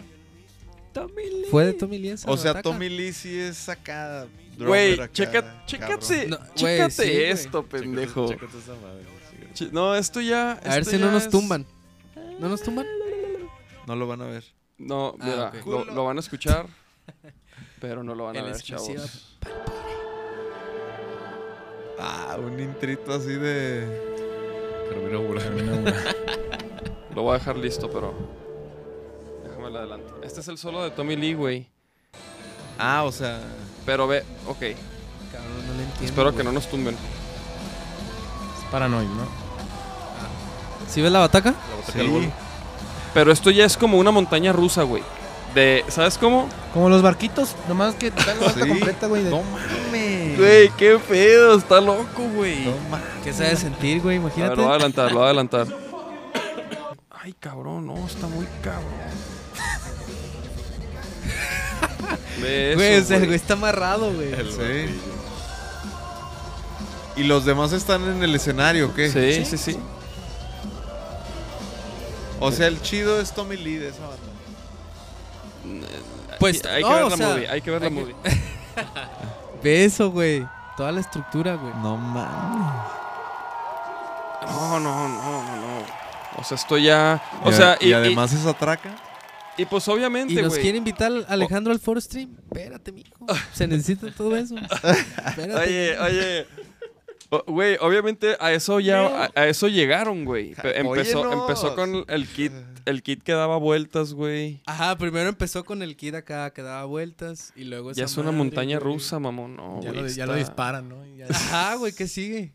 Tommy Lee. Fue de Tommy Lee esa O sea, bataca. Tommy Lee sí es acá. Güey, checa, chécate, No, chécate sí, esto, pendejo. Chécate esa madre, sí. Ch- No, esto ya. A ver si no nos es- tumban. ¿No nos tumban? No lo van a ver. No, Ah, mira, lo, lo van a escuchar, pero no lo van a En ver, chavos. Ah, un intrito así de. Carmina. Lo voy a dejar listo, pero. Déjame lo adelanto. Este es el solo de Tommy Lee, güey. Ah, o sea. Pero ve, ok. Cabrón, no le entiendo. Espero que no nos tumben. Es paranoid, ¿no? ¿Sí ves la bataca? La bataca Sí. del bolo. Pero esto ya es como una montaña rusa, güey. De, ¿sabes cómo? Como los barquitos, nomás que dan la vuelta Sí. completa, güey. de- No mames. Güey, qué pedo, está loco, güey. No mames. ¿Qué se ha de sentir, güey? A ver, Imagínate. lo voy a adelantar, lo voy a adelantar. Ay, cabrón, no, está muy cabrón. Ve eso, Güey, o sea, el güey. está amarrado, güey. El Sí. ¿Y los demás están en el escenario o qué? Sí, sí, sí. O sea, el chido es Tommy Lee de esa banda. Pues, hay que no, ver o la sea, movie, hay que ver la hay que- movie. eso, güey. Toda la estructura, güey. No mames. No, no, no, no, no. O sea, esto ya. O Y sea, y, y, y- además es atraca. y pues obviamente, Y nos güey. quiere invitar Alejandro al Foro Stream. Espérate, mijo. Se necesita todo eso. Espérate. Oye, oye. Güey, obviamente a eso ya, a, a eso llegaron, güey. Pe- Empezó, Óyenos. empezó con el kit, el kit que daba vueltas, güey. Ajá, primero empezó con el kid acá que daba vueltas y luego Ya es una madre, montaña güey. rusa, mamón. No, ya, güey, lo, ya lo disparan, ¿no? Ya- Ajá, güey, ¿qué sigue?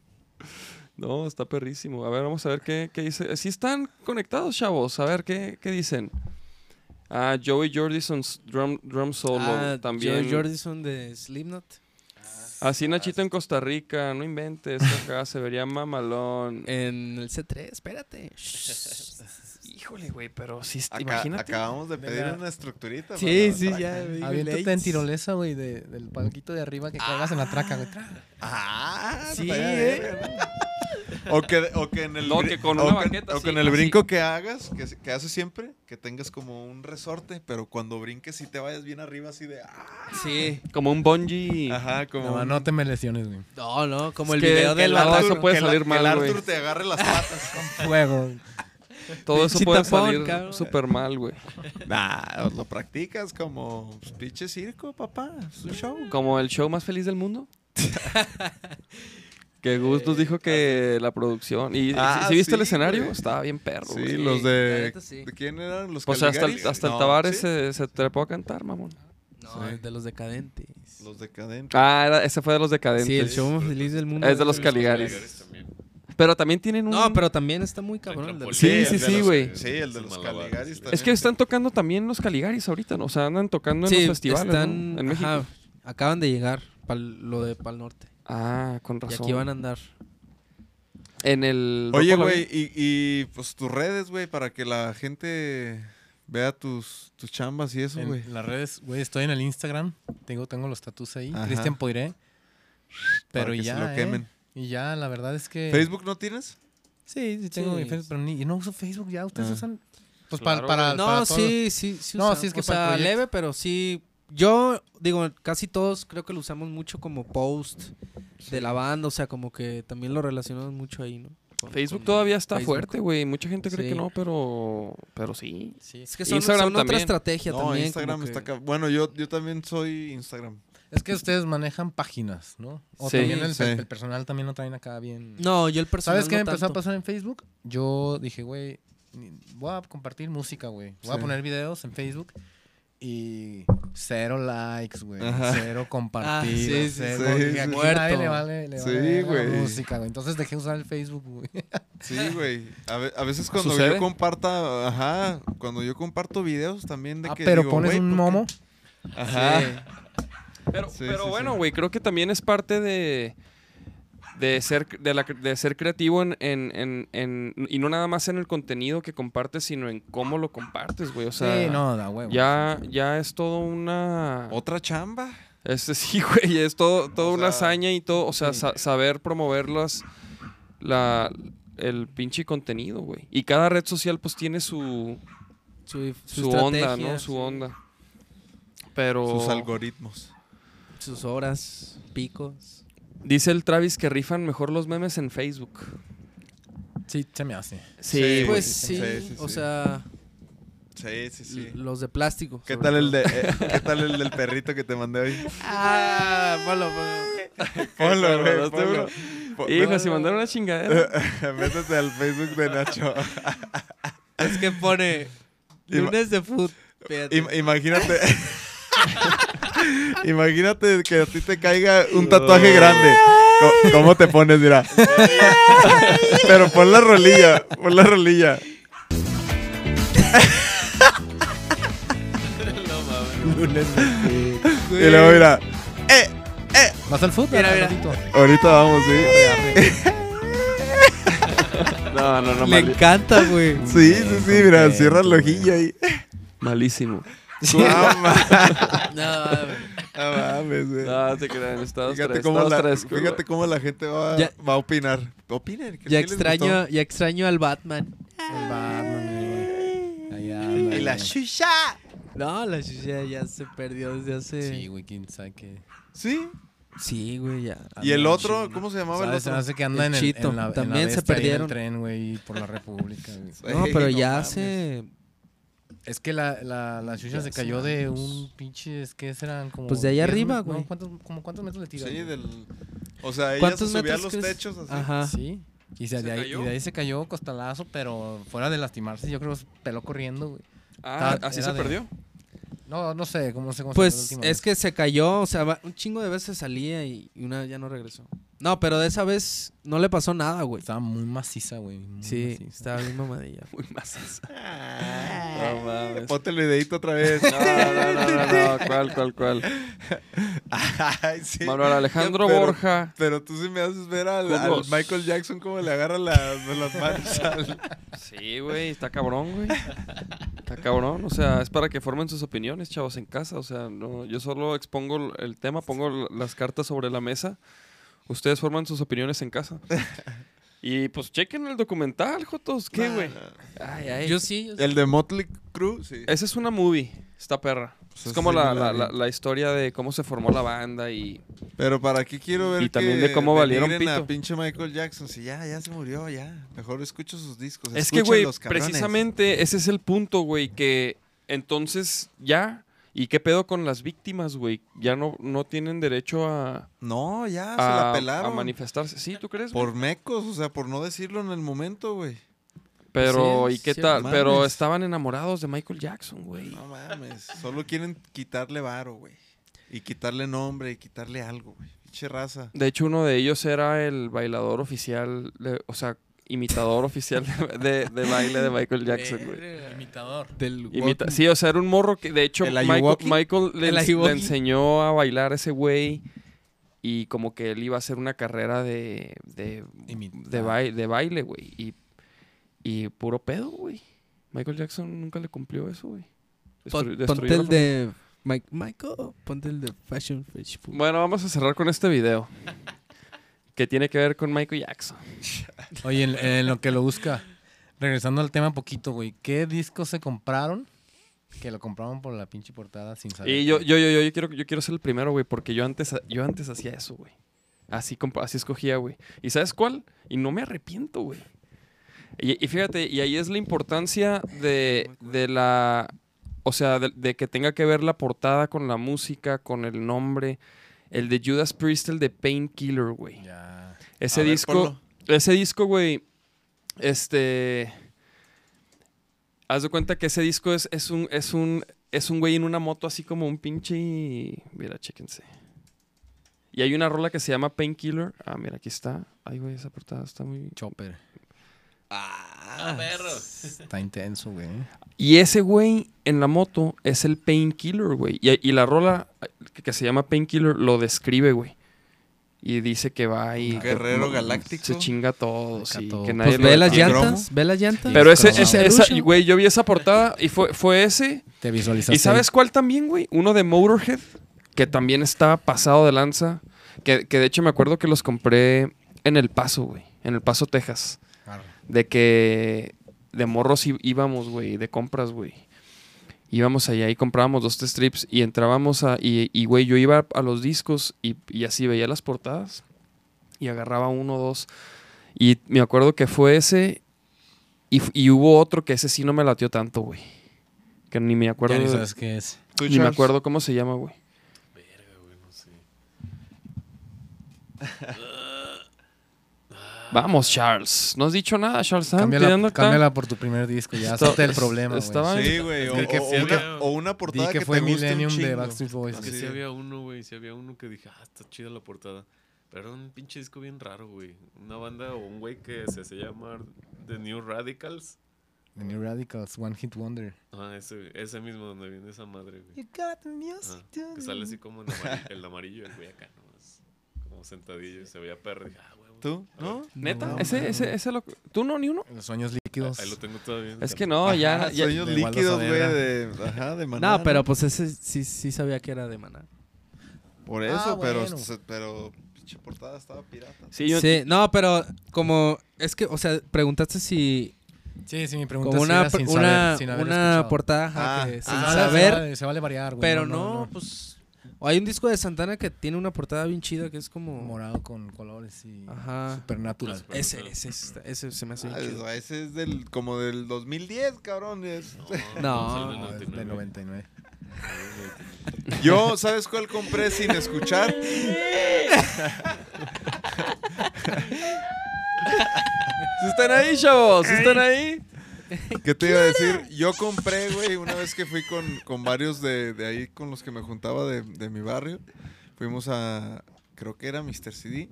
No, está perrísimo. A ver, vamos a ver qué, qué dice. Sí están conectados, chavos. A ver, ¿qué, qué dicen? Ah, Joey Jordison's drum, drum solo ah, también. Joe Jordison de Slipknot. Así Nachito en Costa Rica, no inventes, acá se vería mamalón. En el C3, espérate. Híjole, güey, pero sí, Acá- imagínate. acabamos de pedir Venga. una estructurita. Sí, sí, ya. Aviéntate en tirolesa, güey, de- del palquito de arriba que caigas en la traca, güey. Ah, Sí, ¿eh? O que, o que en el, No, que con o una que- baqueta o que en el brinco que hagas, que, que haces siempre, que tengas como un resorte, pero cuando brinques y te vayas bien arriba así de... ah, Sí. Como un bungee. Ajá, como... No, un- no te me lesiones, güey. No, no, como Es el que- video que del la Arthur. puede que la- salir que mal, el güey. Arthur te agarre las patas. Fuego. Todo eso puede salir súper mal, güey. nah, lo practicas como pinche circo, papá. Es un show. Como el show más feliz del mundo. que Gus nos dijo que la producción. ¿Y Ah, si viste el escenario? güey. Estaba bien perro, Sí, güey. los de... neta sí. ¿De quién eran? Los Pues hasta el, hasta el Tavares ¿sí? se, se trepó a cantar, mamón. No, Sí. es de los decadentes. Los decadentes. Ah, era- ese fue de los decadentes. Sí, el show más feliz del mundo. Es de los Caligaris. Caligaris también. Pero también tienen un... No, pero también está muy cabrón el de los Sí, sí, sí, güey. Sí, el de los Caligaris también. Es que están tocando también los Caligaris ahorita, ¿no? O sea, andan tocando en Sí, los festivales, ¿no? están, En México. ajá, acaban de llegar pa'l- lo de Pal Norte. Ah, con Y razón. aquí van a andar. En el... Oye, güey, y, y pues tus redes, güey, para que la gente vea tus, tus chambas y eso, güey. Las redes, güey, estoy en el Instagram. Tengo, tengo los tatuos ahí. Cristian Poiré. Pero Para que ya. se lo ¿eh? quemen. Y ya, la verdad es que. ¿Facebook no tienes? Sí, sí, tengo Sí. mi Facebook, pero ni, y no uso Facebook ya. Ustedes Ah. usan. Pues Claro, para, para. No, para sí, sí, sí. No, sí, es que o para el sea, leve, pero sí. Yo digo, casi todos creo que lo usamos mucho como post de la banda. O sea, como que también lo relacionamos mucho ahí, ¿no? Con- Facebook con todavía está Facebook. fuerte, güey. Mucha gente cree Sí. que no, pero... Pero sí. Sí. Es que son, Instagram son otra también. estrategia No, también. Instagram está... que- Bueno, yo, yo también soy Instagram. Es que ustedes manejan páginas, ¿no? O Sí, también el, sí. el personal también lo traen acá bien. No, yo el personal ¿Sabes qué no me empezó a pasar en Facebook? Yo dije, güey, voy a compartir música, güey. Voy a poner videos en Facebook y cero likes, güey. Cero compartidos. sí, sí, cero- sí, sí. aquí Muerto. nadie le vale, le Sí, vale la güey. música, güey. Entonces dejé usar el Facebook, güey. Sí, güey. A, ve- a veces cuando ¿Sucede? yo comparta, ajá, cuando yo comparto videos también de Ah, que pero digo, pones un momo. Ajá. Pero, Sí, pero sí, bueno, sí. güey, creo que también es parte de, de, ser, de, la- de ser creativo en, en, en, en- y no nada más en el contenido que compartes, sino en cómo lo compartes, güey. O sea, sí, no, da huevo. ya, ya es todo una... Otra chamba. Es, sí, güey, es todo, toda O una sea, hazaña y todo, o sea, sí. sa- saber promover las, la, el pinche contenido, güey. Y cada red social pues tiene su, Su, su su onda, ¿no? Su onda. Pero Sus algoritmos. Sus horas, picos. Dice el Travis que rifan mejor los memes en Facebook. Sí, se me hace. Sí, Sí. Pues sí, sí, sí, o sea, Sí, sí, sí. los de plástico. ¿Qué tal el de eh, qué tal el del perrito que te mandé hoy? Ah, ponlo, ponlo. Ponlo, ¿Te güey, ponlo. Hijo, si mandaron una chingadera. Métete al Facebook de Nacho. Es que pone Ima- lunes de food. Im- imagínate. imagínate que a ti te caiga un tatuaje grande. ¿Cómo te pones? Mira. Pero pon la rolilla. Pon la rolilla. Y luego mira. ¡Eh! ¿Vas al fútbol? Mira, mira. Ahorita vamos, sí. No, no, no. Le mali- encanta, güey. Sí, sí, sí. Mira, cierra el ojillo ahí. malísimo. No mames, No, no mames, güey. No, te crean. Estados Fíjate tres. cómo, Estados la, tres, fíjate cómo la gente va, Ya- va a opinar. Opinen. ¿qué- ya extraño, ya extraño al Batman. El Batman, güey. Y la shusha. No, la chucha ya se perdió desde hace. Sí, güey, quién sabe qué. Sí. Sí, güey, ya. Y el otro, chino. ¿cómo se llamaba el ¿Sabes? Se otro? hace que anda El en, el, Chito. en la, en la También se en el perdieron. tren, güey, por la República, güey. No, pero ya mames. hace. Es que la, la, la chucha se cayó de un pinche, es que serán como... Pues de ahí 10 arriba, met- no, güey. ¿cuántos, como ¿Cuántos metros le tiran? Sí, güey? del... O sea, ella se ¿Cuántos subía a los crees? techos así. Ajá. Sí. Y, se- ¿Se de ahí, cayó? y de ahí se cayó costalazo, pero fuera de lastimarse, yo creo que se peló corriendo, güey. Ah, Estaba- así se de- perdió. No, no sé, cómo se Pues la última es vez. que se cayó, o sea, un chingo de veces salía y y una ya no regresó. No, pero de esa vez no le pasó nada, güey. Estaba muy maciza, güey. muy Sí, maciza. estaba bien mamadilla. Muy maciza. No mames. Ponte el videito otra vez. No, no, no, no, no. ¿Cuál, cuál, cuál? Ay, sí. Manuel Alejandro Pero- Borja. Pero tú sí me haces ver al, al. Michael Jackson como le agarra las, las manos al... Sí, güey, está cabrón, güey. Está cabrón, o sea, es para que formen sus opiniones, chavos, en casa. O sea, no, yo solo expongo el tema, pongo las cartas sobre la mesa. Ustedes forman sus opiniones en casa. Y pues chequen el documental, Jotos. ¿Qué, güey? Ay, ay. Yo sí, yo sí. El de Motley Crue, sí. Esa es una movie, está perra. Pues es como sí la, la historia de cómo se formó la banda y... Pero para qué quiero ver Y también que de cómo valieron denigren a pito. pinche Michael Jackson. Si ya, ya se murió, ya. Mejor escucho sus discos. Es que, güey, precisamente ese es el punto, güey, que entonces ya... ¿Y qué pedo con las víctimas, güey? Ya no, no tienen derecho a, No, ya, se la a, pelaron. a manifestarse. Sí, ¿tú crees? güey? Por mecos, o sea, por no decirlo en el momento, güey. Pero, Sí, ¿y qué sí, tal? mames. Pero estaban enamorados de Michael Jackson, güey. No mames. Solo quieren quitarle varo, güey. Y quitarle nombre y quitarle algo, güey. Pinche raza. De hecho, uno de ellos era el bailador oficial, de- o sea, imitador oficial de, de- de baile de Michael Jackson, güey. Imitador. Del Imita- sí, o sea, era un morro que, de hecho, ¿El Michael? Michael le, enseñó a bailar a ese güey y como que él iba a hacer una carrera de, de, de, bai- de baile, güey. Y, y puro pedo, güey. Michael Jackson nunca le cumplió eso, güey. Pon- ponte el de Mike, Michael, ponte el de Fashion Fish. Bueno, vamos a cerrar con este video. que tiene que ver con Michael Jackson. Oye, en, en lo que lo busca, regresando al tema poquito, güey, ¿qué discos se compraron? Que lo compraron por la pinche portada sin saber. Y yo, yo, yo, yo, yo quiero, yo quiero ser el primero, güey, porque yo antes, yo antes hacía eso, güey. Así, así escogía, güey. ¿Y sabes cuál? Y no me arrepiento, güey. Y, y fíjate, y ahí es la importancia de, de la... O sea, de, de que tenga que ver la portada con la música, con el nombre. El de Judas Priest, el de Painkiller, güey. Ya. Ese A disco, ese disco, güey, este, haz de cuenta que ese disco es, es un, es un, es un güey en una moto así como un pinche, mira, chéquense. Y hay una rola que se llama Painkiller. Ah, mira, aquí está. Ay, güey, esa portada está muy... Chopper. Ah, perro. Está intenso, güey. Y ese güey en la moto es el Painkiller, güey. Y, y la rola que, que se llama Painkiller lo describe, güey. Y dice que va. Un que- guerrero galáctico. Se chinga todo, sí. todo. Que nadie Pues lo ve las llantas, ve las llantas. Pero ese, Cromo. ese- esa, y, güey, yo vi esa portada y fue, fue ese. Te visualizaste. ¿Y sabes cuál también, güey? Uno de Motorhead, que también está pasado de lanza. Que, que de hecho me acuerdo que los compré en El Paso, güey. en El Paso, Texas. Arre. De que de morros íbamos, güey, de compras, güey. Íbamos allá y comprábamos dos, tres strips y entrábamos a... Y, y, güey, yo iba a los discos y, y así veía las portadas y agarraba uno o dos. Y me acuerdo que fue ese y, hubo otro que ese sí no me latió tanto, güey. Que ni me acuerdo... Ya ni de- sabes qué es. ¿Tú, ni me acuerdo cómo se llama, güey. Verga, güey, no sé. Vamos, Charles. No has dicho nada, Charles. Cámbiala, cámbiala por tu primer disco, ya Está- el problema, güey. estaba- Sí, güey. O, o una, o una portada que que, fue te guste un Millennium de. Backstreet Boys. Es que Así. sí había uno, güey. Sí había uno que dije, ah, está chida la portada. Pero era un pinche disco bien raro, güey. Una banda o un güey que se hace llamar The New Radicals. The New Radicals, One Hit Wonder. Ah, ese, ese mismo donde viene esa madre, güey. You got the music Ajá, que sale así como en amarillo, el amarillo, el güey acá nomás. Como sentadillo y se veía perro. Dije, ah. ¿Tú? ¿No? ¿Neta? No, ese, ese, ese lo... ¿Tú no, ni uno? Los sueños líquidos. Ahí lo tengo todavía. Es que no, ya... Ajá, ya- sueños de líquidos, güey, de... Ajá, de maná. No, pero pues ese sí, sí sabía que era de maná. Por Ah, eso, pero... bueno. se- Pero... Pinche portada estaba pirata. Sí, yo... Sí, no, pero como es que, o sea, preguntaste si Sí, sí, mi pregunta como una era sin una, saber, sin haber una portada ajá, Ah, que ah, sin saber, Se vale, se vale variar, güey. pero no, pues o hay un disco de Santana que tiene una portada bien chida que es como Morado con colores y Ajá. supernatural. ese ese ese, ese se me hace bien Ah, chido. ese es del... Como del 2010, cabrón. es- No, No, es del 99. Yo, ¿sabes cuál compré sin escuchar? ¿Sí están ahí, chavos? ¿Sí están ahí? ¿Qué te iba a decir? Yo compré, güey, una vez que fui con, con varios de, de ahí con los que me juntaba de, de mi barrio. Fuimos a, creo que era Mr. CD.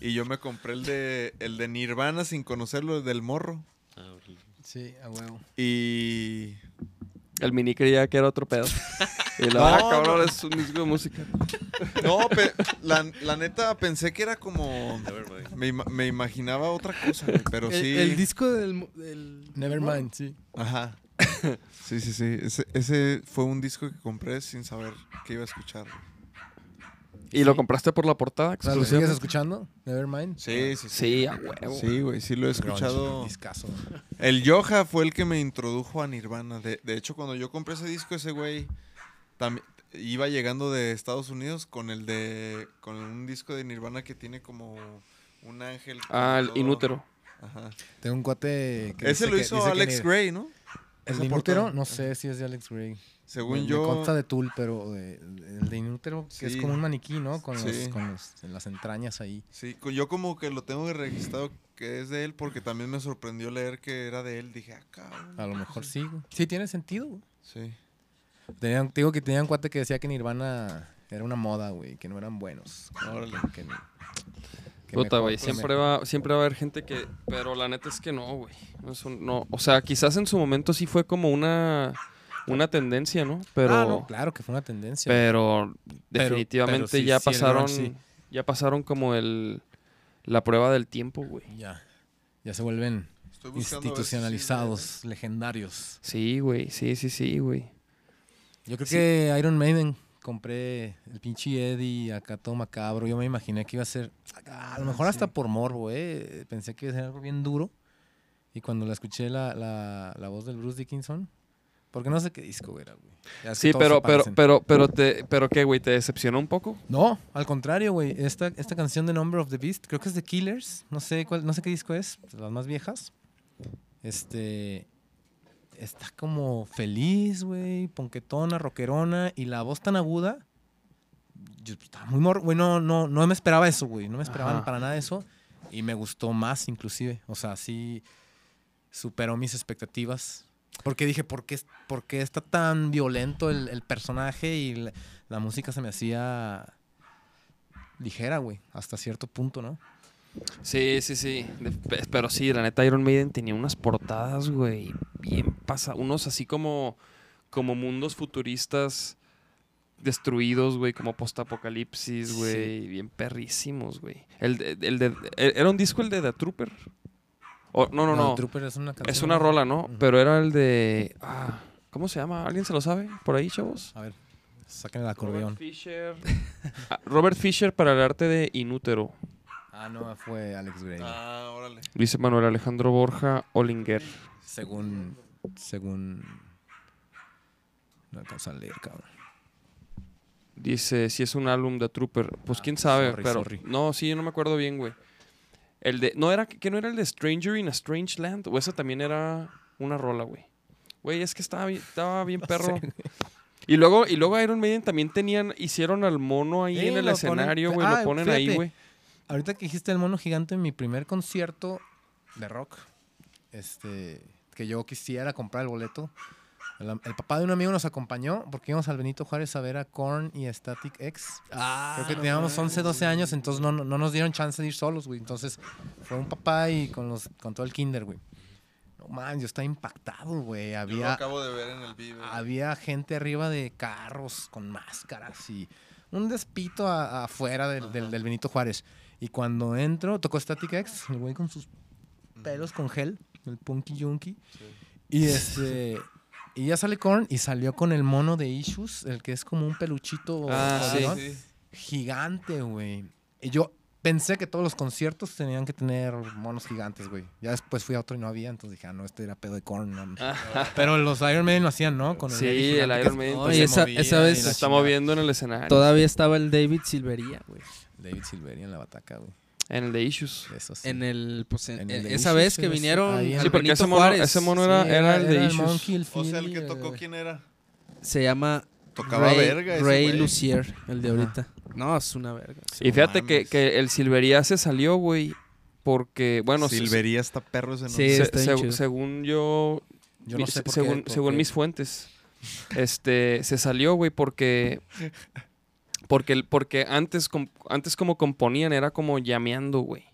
Y yo me compré el de, el de Nirvana sin conocerlo, el del morro. Ah. Sí, a huevo. Y... El mini creía que era otro pedo. Y la No, ah, cabrón, no. es un disco de música. No, pe- la, la neta pensé que era como... Nevermind. Me, ima- me imaginaba otra cosa, pero el, sí... el disco del, del Nevermind, sí. Ajá. Sí, sí, sí. Ese, ese fue un disco que compré sin saber que iba a escuchar. ¿Y lo compraste por la portada? O sea, ¿lo sigues escuchando? Nevermind. Sí, sí, sí. Sí, a huevo. Sí, güey, sí lo he escuchado. discazo. El Yoja fue el que me introdujo a Nirvana. De, de hecho, cuando yo compré ese disco, ese güey también iba llegando de Estados Unidos con el de con un disco de Nirvana que tiene como un ángel. Ah, el todo- inútero. Ajá. Tengo un cuate que Ese dice lo que- hizo que Alex Gray, ¿no? ¿El de Inútero? No sé si es de Alex Gray. Según Me- yo. Me consta de Tool, pero de- el de Inútero, que es como un maniquí, ¿no? Con, los, Sí. con los- en las entrañas ahí. Sí, yo como que lo tengo registrado que es de él porque también me sorprendió leer que era de él. Dije, ah, cabrón. A lo mejor sí, güey. Sí, tiene sentido, güey. Sí. Tenían, te digo que tenían un cuate que decía que Nirvana era una moda, güey, que no eran buenos. Órale. Que, que Puta, güey. Siempre mejor- va, siempre va a haber gente que. Pero la neta es que no, güey. No, no. O sea, quizás en su momento sí fue como una. Una tendencia, ¿no? Pero. Ah, no, claro que fue una tendencia. Pero definitivamente pero sí, ya sí, pasaron. sí. Ya pasaron como el. La prueba del tiempo, güey. Ya. Ya se vuelven si institucionalizados, legendarios. Sí, güey. Sí, sí, sí, güey. Yo creo que Iron Maiden compré el pinche Eddie acá todo macabro. Yo me imaginé que iba a ser, a lo mejor hasta por morbo, eh. Pensé que iba a ser algo bien duro. Y cuando la escuché la, la, la voz del Bruce Dickinson, porque no sé qué disco era, güey. Sí, pero, pero, pero, pero, te, pero qué, güey, ¿te decepcionó un poco? No, al contrario, güey. Esta, esta canción de Number of the Beast, creo que es de Killers. No sé cuál, no sé qué disco es, las más viejas. Este. Está como feliz, güey, ponquetona, rockerona, y la voz tan aguda. Yo, estaba muy mor... Güey, no, no, no me esperaba eso, güey. No me esperaba Ajá. para nada eso. Y me gustó más, inclusive. O sea, sí superó mis expectativas. Porque dije, ¿por qué, por qué está tan violento el, el personaje? Y la, la música se me hacía ligera, güey, hasta cierto punto, ¿no? Sí, sí, sí. Pero sí, la neta, Iron Maiden tenía unas portadas, güey, bien pasa. Unos así como, como mundos futuristas destruidos, güey, como postapocalipsis, güey, bien perrísimos, güey. El, el de, ¿Era un disco el de The Trooper? O- no, no, No, no. Trooper es una canción. Es una rola, ¿no? Pero era el de... Ah, ¿Cómo se llama? ¿Alguien se lo sabe? ¿Por ahí, chavos? A ver, saquen el acordeón. Robert Fisher. Ah, Robert Fisher para el arte de Inútero. Ah, no, fue Alex Gray. Ah, órale. Dice Manuel Alejandro Borja Olinger. Según. Según. No alcanzo a leer, cabrón. Dice si es un álbum de Trooper. Pues quién sabe, sorry, pero. sorry. No, sí, no me acuerdo bien, güey. El de. ¿No era que no era el de Stranger in a Strange Land? O esa también era una rola, güey. Güey, es que estaba bien, estaba bien perro. Y luego, y luego Iron Maiden también tenían, hicieron al mono ahí Sí, en el lo ponen- escenario, güey. Ah, lo ponen ahí, güey. Ahorita que dijiste el mono gigante en mi primer concierto de rock, este, que yo quisiera comprar el boleto. El, el papá de un amigo nos acompañó porque íbamos al Benito Juárez a ver a Korn y a Static X. Ah, Creo que teníamos 11, 12 años, entonces no, no, no nos dieron chance de ir solos, güey. Entonces fue un papá y con, los, con todo el kinder, güey. No man, yo estaba impactado, güey. Yo lo Había, acabo de ver en el Vive. había gente arriba de carros con máscaras y un despito a- afuera del, del- del Benito Juárez. Y cuando entro, tocó Static X, el güey con sus pelos con gel, el punky junkie. Y este. Y ya sale Korn y salió con el mono de Issues, el que es como un peluchito Ah, sí. gigante, güey. Y yo pensé que todos los conciertos tenían que tener monos gigantes, güey. Ya después fui a otro y no había, entonces dije, ah, no, este era pedo de Korn. no. Pero los Iron Maiden lo hacían, ¿no? Con Sí, Eddie el Iron Maiden. y se esa- movía esa y vez Se está chingada. moviendo en el escenario. Todavía estaba el David Silvería, güey. David Silveri en la bataca, güey. En el de Issues. Eso sí. En el, pues, en- En el en- de esa Issues, vez sí, que sí. vinieron Ahí Sí, porque ese mono, Juárez, ese mono era, Sí, era el de Issues. Monkey, el O sea, el que tocó, ¿quién era? se llama Tocaba Ray, verga Ray güey. Lucier, el de ahorita. No, es una verga. Y fíjate que, que el Silvería se salió, güey. Porque, bueno, se- Silvería está perro ese Sí, nombre. se- está chido. según yo, Yo mi- no sé por según, qué. por según qué. mis fuentes, este, se salió, güey, porque, porque, el- porque antes, com- antes como componían era como llameando, güey.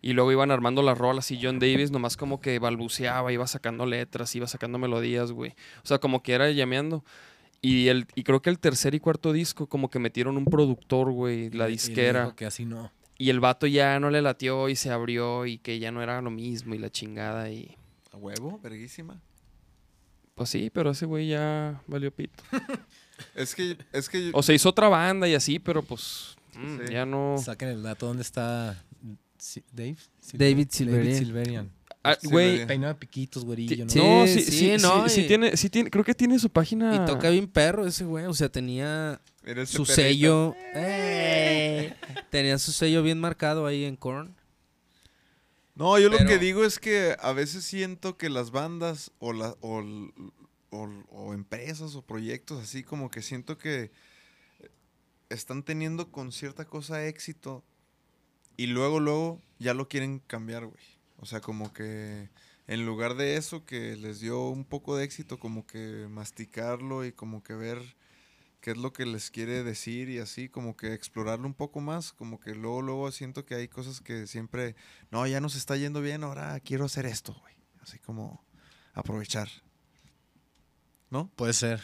Y luego iban armando las rolas y John Davis nomás como que balbuceaba, iba sacando letras, iba sacando melodías, güey. O sea, como que era llameando. Y, el, y creo que el tercer y cuarto disco como que metieron un productor, güey, la Y- y disquera. dijo que así no. Y el vato ya no le latió y se abrió y que ya no era lo mismo y la chingada y... ¿A huevo? Verguísima. Pues sí, pero ese güey ya valió pito. Es que, es que yo- O se hizo otra banda y así, pero pues mm, Sí. ya no... Saquen el dato. ¿Dónde está Dave? David Silverian. Silverian. Ah, güey, Silverian. Peinado de piquitos, güerillo, ¿no? Sí, no, sí, sí, sí, no, sí, sí y- tiene, sí tiene, creo que tiene su página. Y toca bien perro ese güey. O sea, tenía su perrito. sello. ¡Eh! Tenía su sello bien marcado ahí en Korn. No, yo lo que digo es que a veces siento que las bandas o, la, o, o- empresas o proyectos así como que siento que están teniendo con cierta cosa éxito y luego, luego ya lo quieren cambiar, güey. O sea, como que en lugar de eso que les dio un poco de éxito, como que masticarlo y como que ver qué es lo que les quiere decir y así, como que explorarlo un poco más, como que luego, luego siento que hay cosas que siempre, no, ya nos está yendo bien, ahora quiero hacer esto, güey. Así como aprovechar. ¿No? Puede ser.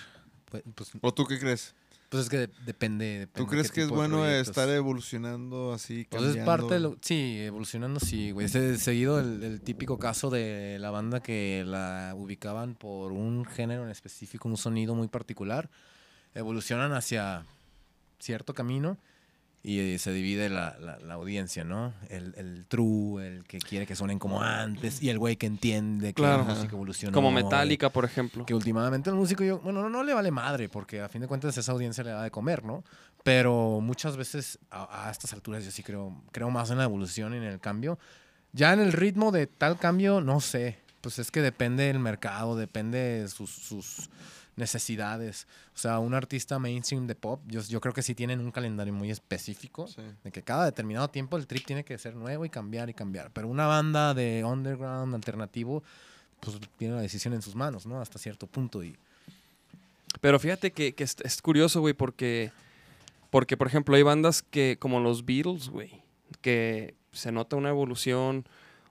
Pu- Pues, ¿O tú qué crees? pues es que de- depende, depende. ¿Tú crees que es bueno estar evolucionando así? Pues es cambiando? parte de lo... Sí, evolucionando, sí, güey. Seguido el, el típico caso de la banda que la ubicaban por un género en específico, un sonido muy particular. Evolucionan hacia cierto camino y eh, se divide la, la- la audiencia, ¿no? El, el true, el que quiere que suenen como antes y el güey que entiende que Claro. la música evolucionó. Como Metallica, por ejemplo. que últimamente el músico, yo, bueno, no, no le vale madre, porque a fin de cuentas esa audiencia le da de comer, ¿no? Pero muchas veces a, a estas alturas yo sí creo, creo más en la evolución y en el cambio. Ya en el ritmo de tal cambio, no sé. Pues es que depende del mercado, depende de sus, sus necesidades. O sea, un artista mainstream de pop, yo, yo creo que sí tienen un calendario muy específico. Sí. De que cada determinado tiempo el trip tiene que ser nuevo y cambiar y cambiar. Pero una banda de underground alternativo, pues tiene la decisión en sus manos, ¿no? Hasta cierto punto. Y Pero fíjate que, que es, es curioso, güey, porque, porque, por ejemplo, hay bandas que, como los Beatles, güey, que se nota una evolución,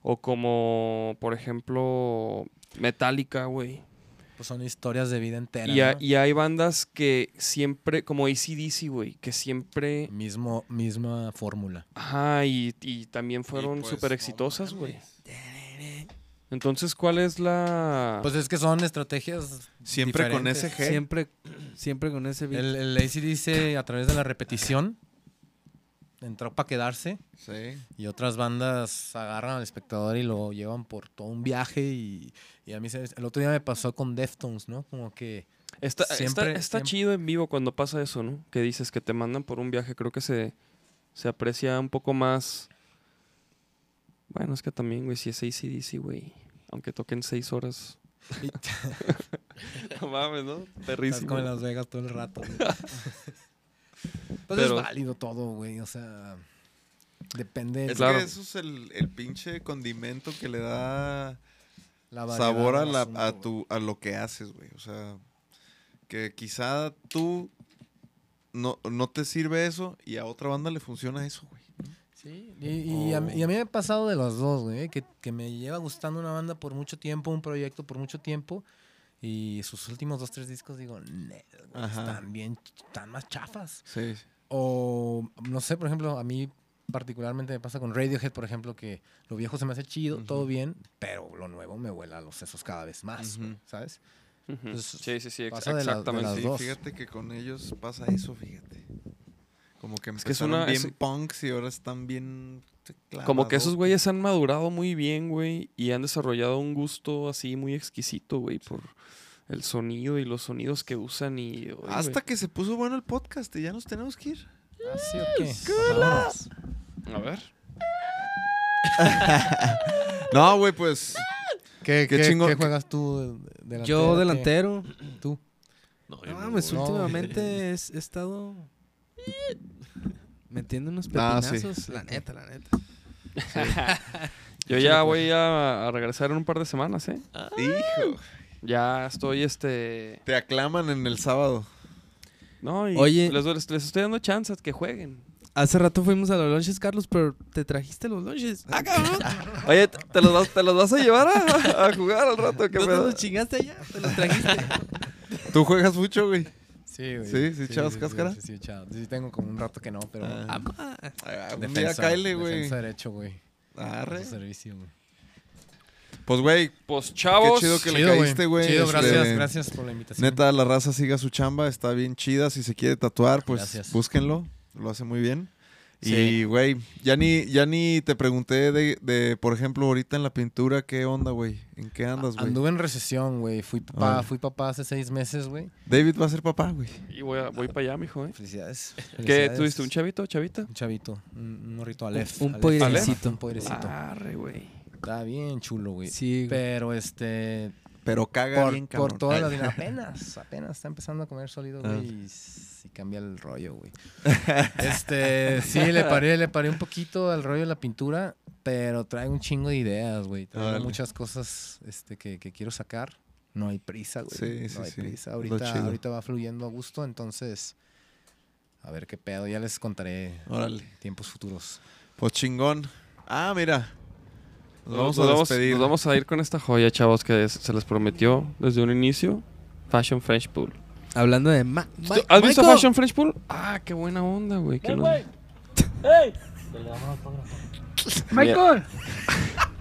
o como, por ejemplo, Metallica, güey. Pues son historias de vida entera. Y, ha- ¿no? y hay bandas que siempre, como ACDC, güey, que siempre, Mismo, misma fórmula. ajá, y, y también fueron pues, súper exitosas, güey. Entonces, ¿cuál es la...? Pues es que son estrategias. Siempre con ese G. Siempre, siempre con ese beat. El, el AC dice a través de la repetición. Entró para quedarse Sí. y otras bandas agarran al espectador y lo llevan por todo un viaje y, y a mí se- el otro día me pasó con Deftones, ¿no? Como que Está, está- Siempre- está siempre- chido en vivo cuando pasa eso, ¿no? Que dices que te mandan por un viaje. Creo que se, se aprecia un poco más. Bueno, es que también, güey, si es ACDC, güey. Aunque toquen seis horas. no mames, ¿no? estás Perrísimo. como en Las Vegas todo el rato. pues Pero- es válido todo, güey, o sea, depende Es Claro. que eso es el, el pinche condimento que le da la sabor a, la, asunto, a, tu, a lo que haces, güey. O sea, que quizá tú no, no te sirve eso y a otra banda le funciona eso, güey. Sí, y, y a, mí- Oh. y a mí me ha pasado de los dos, güey, que, que me lleva gustando una banda por mucho tiempo, un proyecto por mucho tiempo, y sus últimos dos, tres discos digo, "Nel, güey, Ajá. están bien, están más chafas. Sí. O, no sé, por ejemplo, a mí particularmente me pasa con Radiohead, por ejemplo, que lo viejo se me hace chido, todo bien, pero lo nuevo me vuela a los sesos cada vez más. ¿sabes? Pues, sí, sí, sí, ex- pasa de la- de exactamente. las Sí, dos. fíjate que con ellos pasa eso, fíjate. Como que que es empezaron una- bien es- punks y ahora están bien Como que esos güeyes han madurado muy bien, güey, y han desarrollado un gusto así muy exquisito, güey, por el sonido y los sonidos que usan y... oye, Hasta güey. que se puso bueno el podcast y ya nos tenemos que ir. ¿Así o qué? Vámonos. A ver. No, güey, pues ¿Qué, Qué qué- chingón. qué juegas tú? delantero? Yo ¿Qué? delantero. ¿Tú? No, yo No no, mames, güey. no, últimamente he estado metiendo unos Ah, sí. pepinazos. La neta, la neta. Yo ya voy a, a regresar en un par de semanas, ¿eh? hijo, Ya estoy, este... te aclaman en el sábado. No, y Oye. les, les estoy dando chances que jueguen. Hace rato fuimos a los lunches, Carlos, pero te trajiste los lunches. ¡Ah, cabrón! Oye, ¿te te los vas, te los vas a llevar a, a jugar al rato? ¿Qué ¿No te los chingaste allá? ¿Te los trajiste? ¿Tú juegas mucho, güey? Sí, güey. Sí, sí, echabas cáscara. Sí, sí, echaba. Sí, tengo como un rato que no, pero... Ah. Ah, defensa, cáele, güey. defensa derecho, güey. Arre. Su servicio, güey. Pues, güey, Pues qué chavos. chido que le Chido, caíste, güey. Chido, Este, gracias, gracias por la invitación. Neta, la raza siga su chamba, está bien chida. Si se quiere tatuar, pues Gracias. búsquenlo. Lo hace muy bien. Sí. Y, güey, ya ni, ya ni te pregunté de, de, por ejemplo, ahorita en la pintura, ¿qué onda, güey? ¿En qué andas, güey? Anduve en recesión, güey. Fui papá, fui papá hace seis meses, güey. David va a ser papá, güey. Y voy, a- voy para allá, mijo, ¿eh? Felicidades. ¿Qué? Felicidades. ¿Tuviste un chavito, chavita? Un chavito, un, un morrito Aleph. Un poirecito. Un poirecito. Arre, güey. Está bien chulo, güey. Sí, güey. Pero este, Pero caga por, bien, por cabrón. toda la Ay. vida, apenas, apenas está empezando a comer sólido, Ah. güey, y cambia el rollo, güey. este, sí, le paré, le paré un poquito al rollo de la pintura, pero trae un chingo de ideas, güey. Trae muchas cosas este, que, que quiero sacar. No hay prisa, güey. Sí, sí, no hay sí. prisa. Ahorita, ahorita va fluyendo a gusto, entonces, a ver qué pedo. Ya les contaré Órale. tiempos futuros. Pues chingón. Ah, mira. Nos vamos nos, a vamos, nos vamos a ir con esta joya, chavos, que es- se les prometió desde un inicio. Fashion French Pool. Hablando de... Ma Ma- ¿Has visto. Fashion French Pool? Ah, qué buena onda, güey. que no- Michael,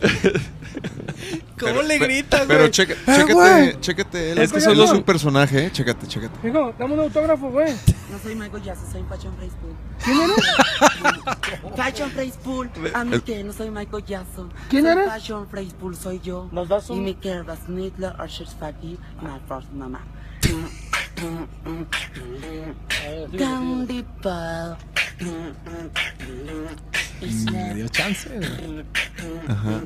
¿Cómo le gritas, güey? Pero checa, chécate, chécate. Él Es que solo los- es un personaje, eh. Chécate, chécate. hijo, dame un autógrafo, güey. No soy Michael Jackson, soy Fashion Praise Pool. ¿Quién eres? Fashion Praise Pool. A mí que no soy Michael Jackson. ¿Quién soy eres? Fashion Praise Pool soy yo. Nos das Y un- mi Kerbas Snidler, Archer Fatty, my first mamá. Candy Pal. Me dio chance. Ajá.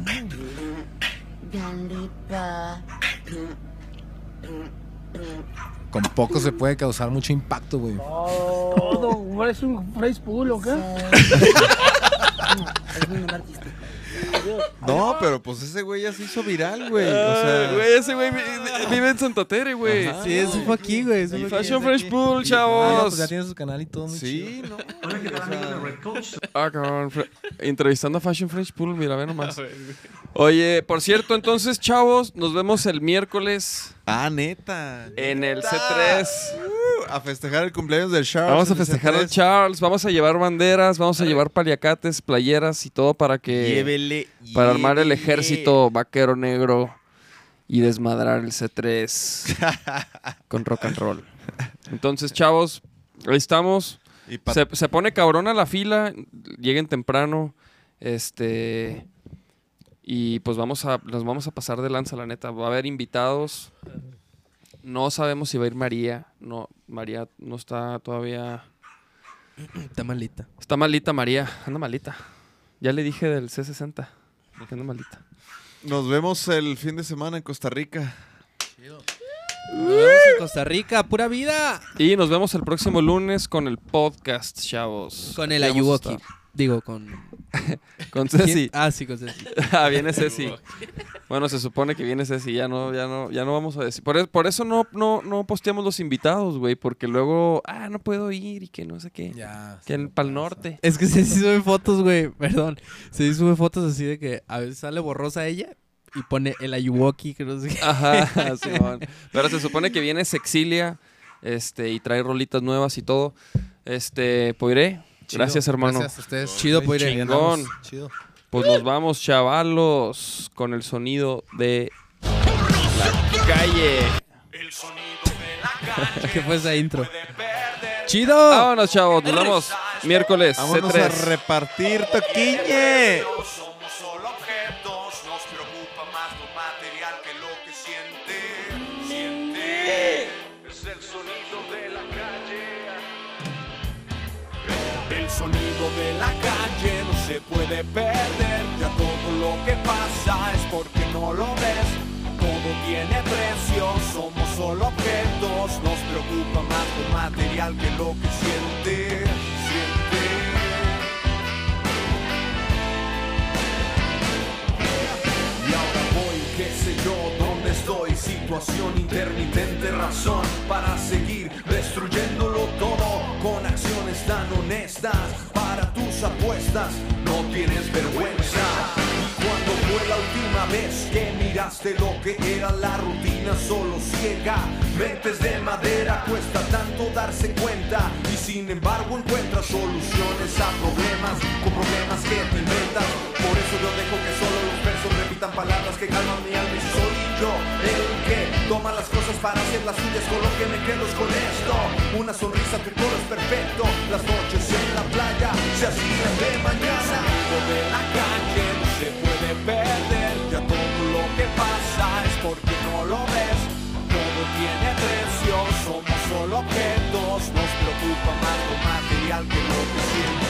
Con poco se puede causar mucho impacto, güey. Todo, ¿eres un phrase pool o qué? Es nombre artístico. No, pero pues ese güey ya se hizo viral, güey. O Ay, sea, güey, ese güey vi- vive en Santa Tere, güey. Ajá. Sí, eso fue aquí, güey. eso Y fue aquí, Fashion es Fresh aquí. Pool, Ah, no, chavos. pues ya tiene su canal y todo muy chido. sí, no. Ah, cabrón. Fre- Entrevistando a Fashion Fresh Pool, mira, ve nomás. Oye, por cierto, entonces, chavos, nos vemos el miércoles Ah, neta. en el C3. A festejar el cumpleaños del Charles. Vamos a festejar al C3. Charles, vamos a llevar banderas, vamos a llevar paliacates, playeras y todo para que Llévele. para armar el ejército vaquero negro y desmadrar el C3 con rock and roll. Entonces, chavos, ahí estamos. Y Se, se pone cabrona la fila, lleguen temprano, este... Y pues vamos a, nos vamos a pasar de lanza, la neta. Va a haber invitados. No sabemos si va a ir María. No, María no está todavía... Está malita. Está malita María, anda malita. Ya le dije del C60, que anda malita. Nos vemos el fin de semana en Costa Rica. Nos vemos en Costa Rica, pura vida. Y nos vemos el próximo lunes con el podcast, chavos. Con el Ayuwoki. Digo, con. Con Ceci. ¿Quién? Ah, sí, con Ceci. ah, viene Ceci. Bueno, se supone que viene Ceci, ya no, ya no, ya no vamos a decir. Por, por eso no, no, no posteamos los invitados, güey, porque luego, ah, no puedo ir y que no sé qué. Ya. Que en Pal Norte. Es que Ceci sube fotos, güey. Perdón. Ceci sube fotos así de que a veces sale borrosa ella y pone el Ayuwoki, que no sé qué. Ajá, Simón. Pero se supone que viene Sexilia, este, y trae rolitas nuevas y todo. Este, pues iré. Gracias, hermano. Gracias a ustedes. Chido, pues, Ahí chingón. andamos. Chido. Pues nos vamos, chavalos, con el sonido de la calle. El sonido de la calle ¿Qué fue esa intro? ¡Chido! Vámonos, chavos. Nos vemos miércoles Vámonos a C3. repartir toquiñe. Puede perder. Ya todo lo que pasa es porque no lo ves. Todo tiene precio, somos solo objetos. Nos preocupa más lo material que lo que siente. Siente. Y ahora voy, qué sé yo, estoy. Situación intermitente, razón para seguir destruyéndolo todo con acciones tan honestas. Para tus apuestas, no tienes vergüenza. Y cuando fue la última vez que miraste lo que era la rutina solo ciega? Mentes de madera, cuesta tanto darse cuenta. Y sin embargo encuentras soluciones a problemas, con problemas que te inventas. Por eso yo dejo que solo los versos repitan palabras que calman mi alma yo el que toma las cosas para hacer las suyas. Con lo que me quedo es con esto. Una sonrisa, tu coro es perfecto. Las noches en la playa se hacían de mañana. De la calle no se puede perder. Ya todo lo que pasa es porque no lo ves. Todo tiene precio, somos solo objetos. Nos preocupa más lo material que lo que. Siente.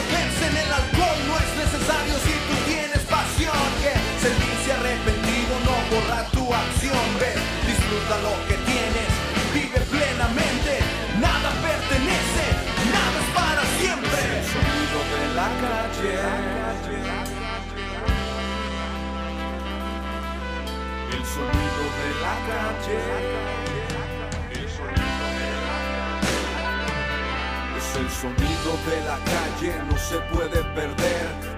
borra tu acción, ve, disfruta lo que tienes, vive plenamente, nada pertenece, nada es para siempre. El sonido de la calle. El sonido de la calle. El sonido de la calle. Es el sonido de la calle, no se puede perder.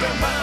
preocupe más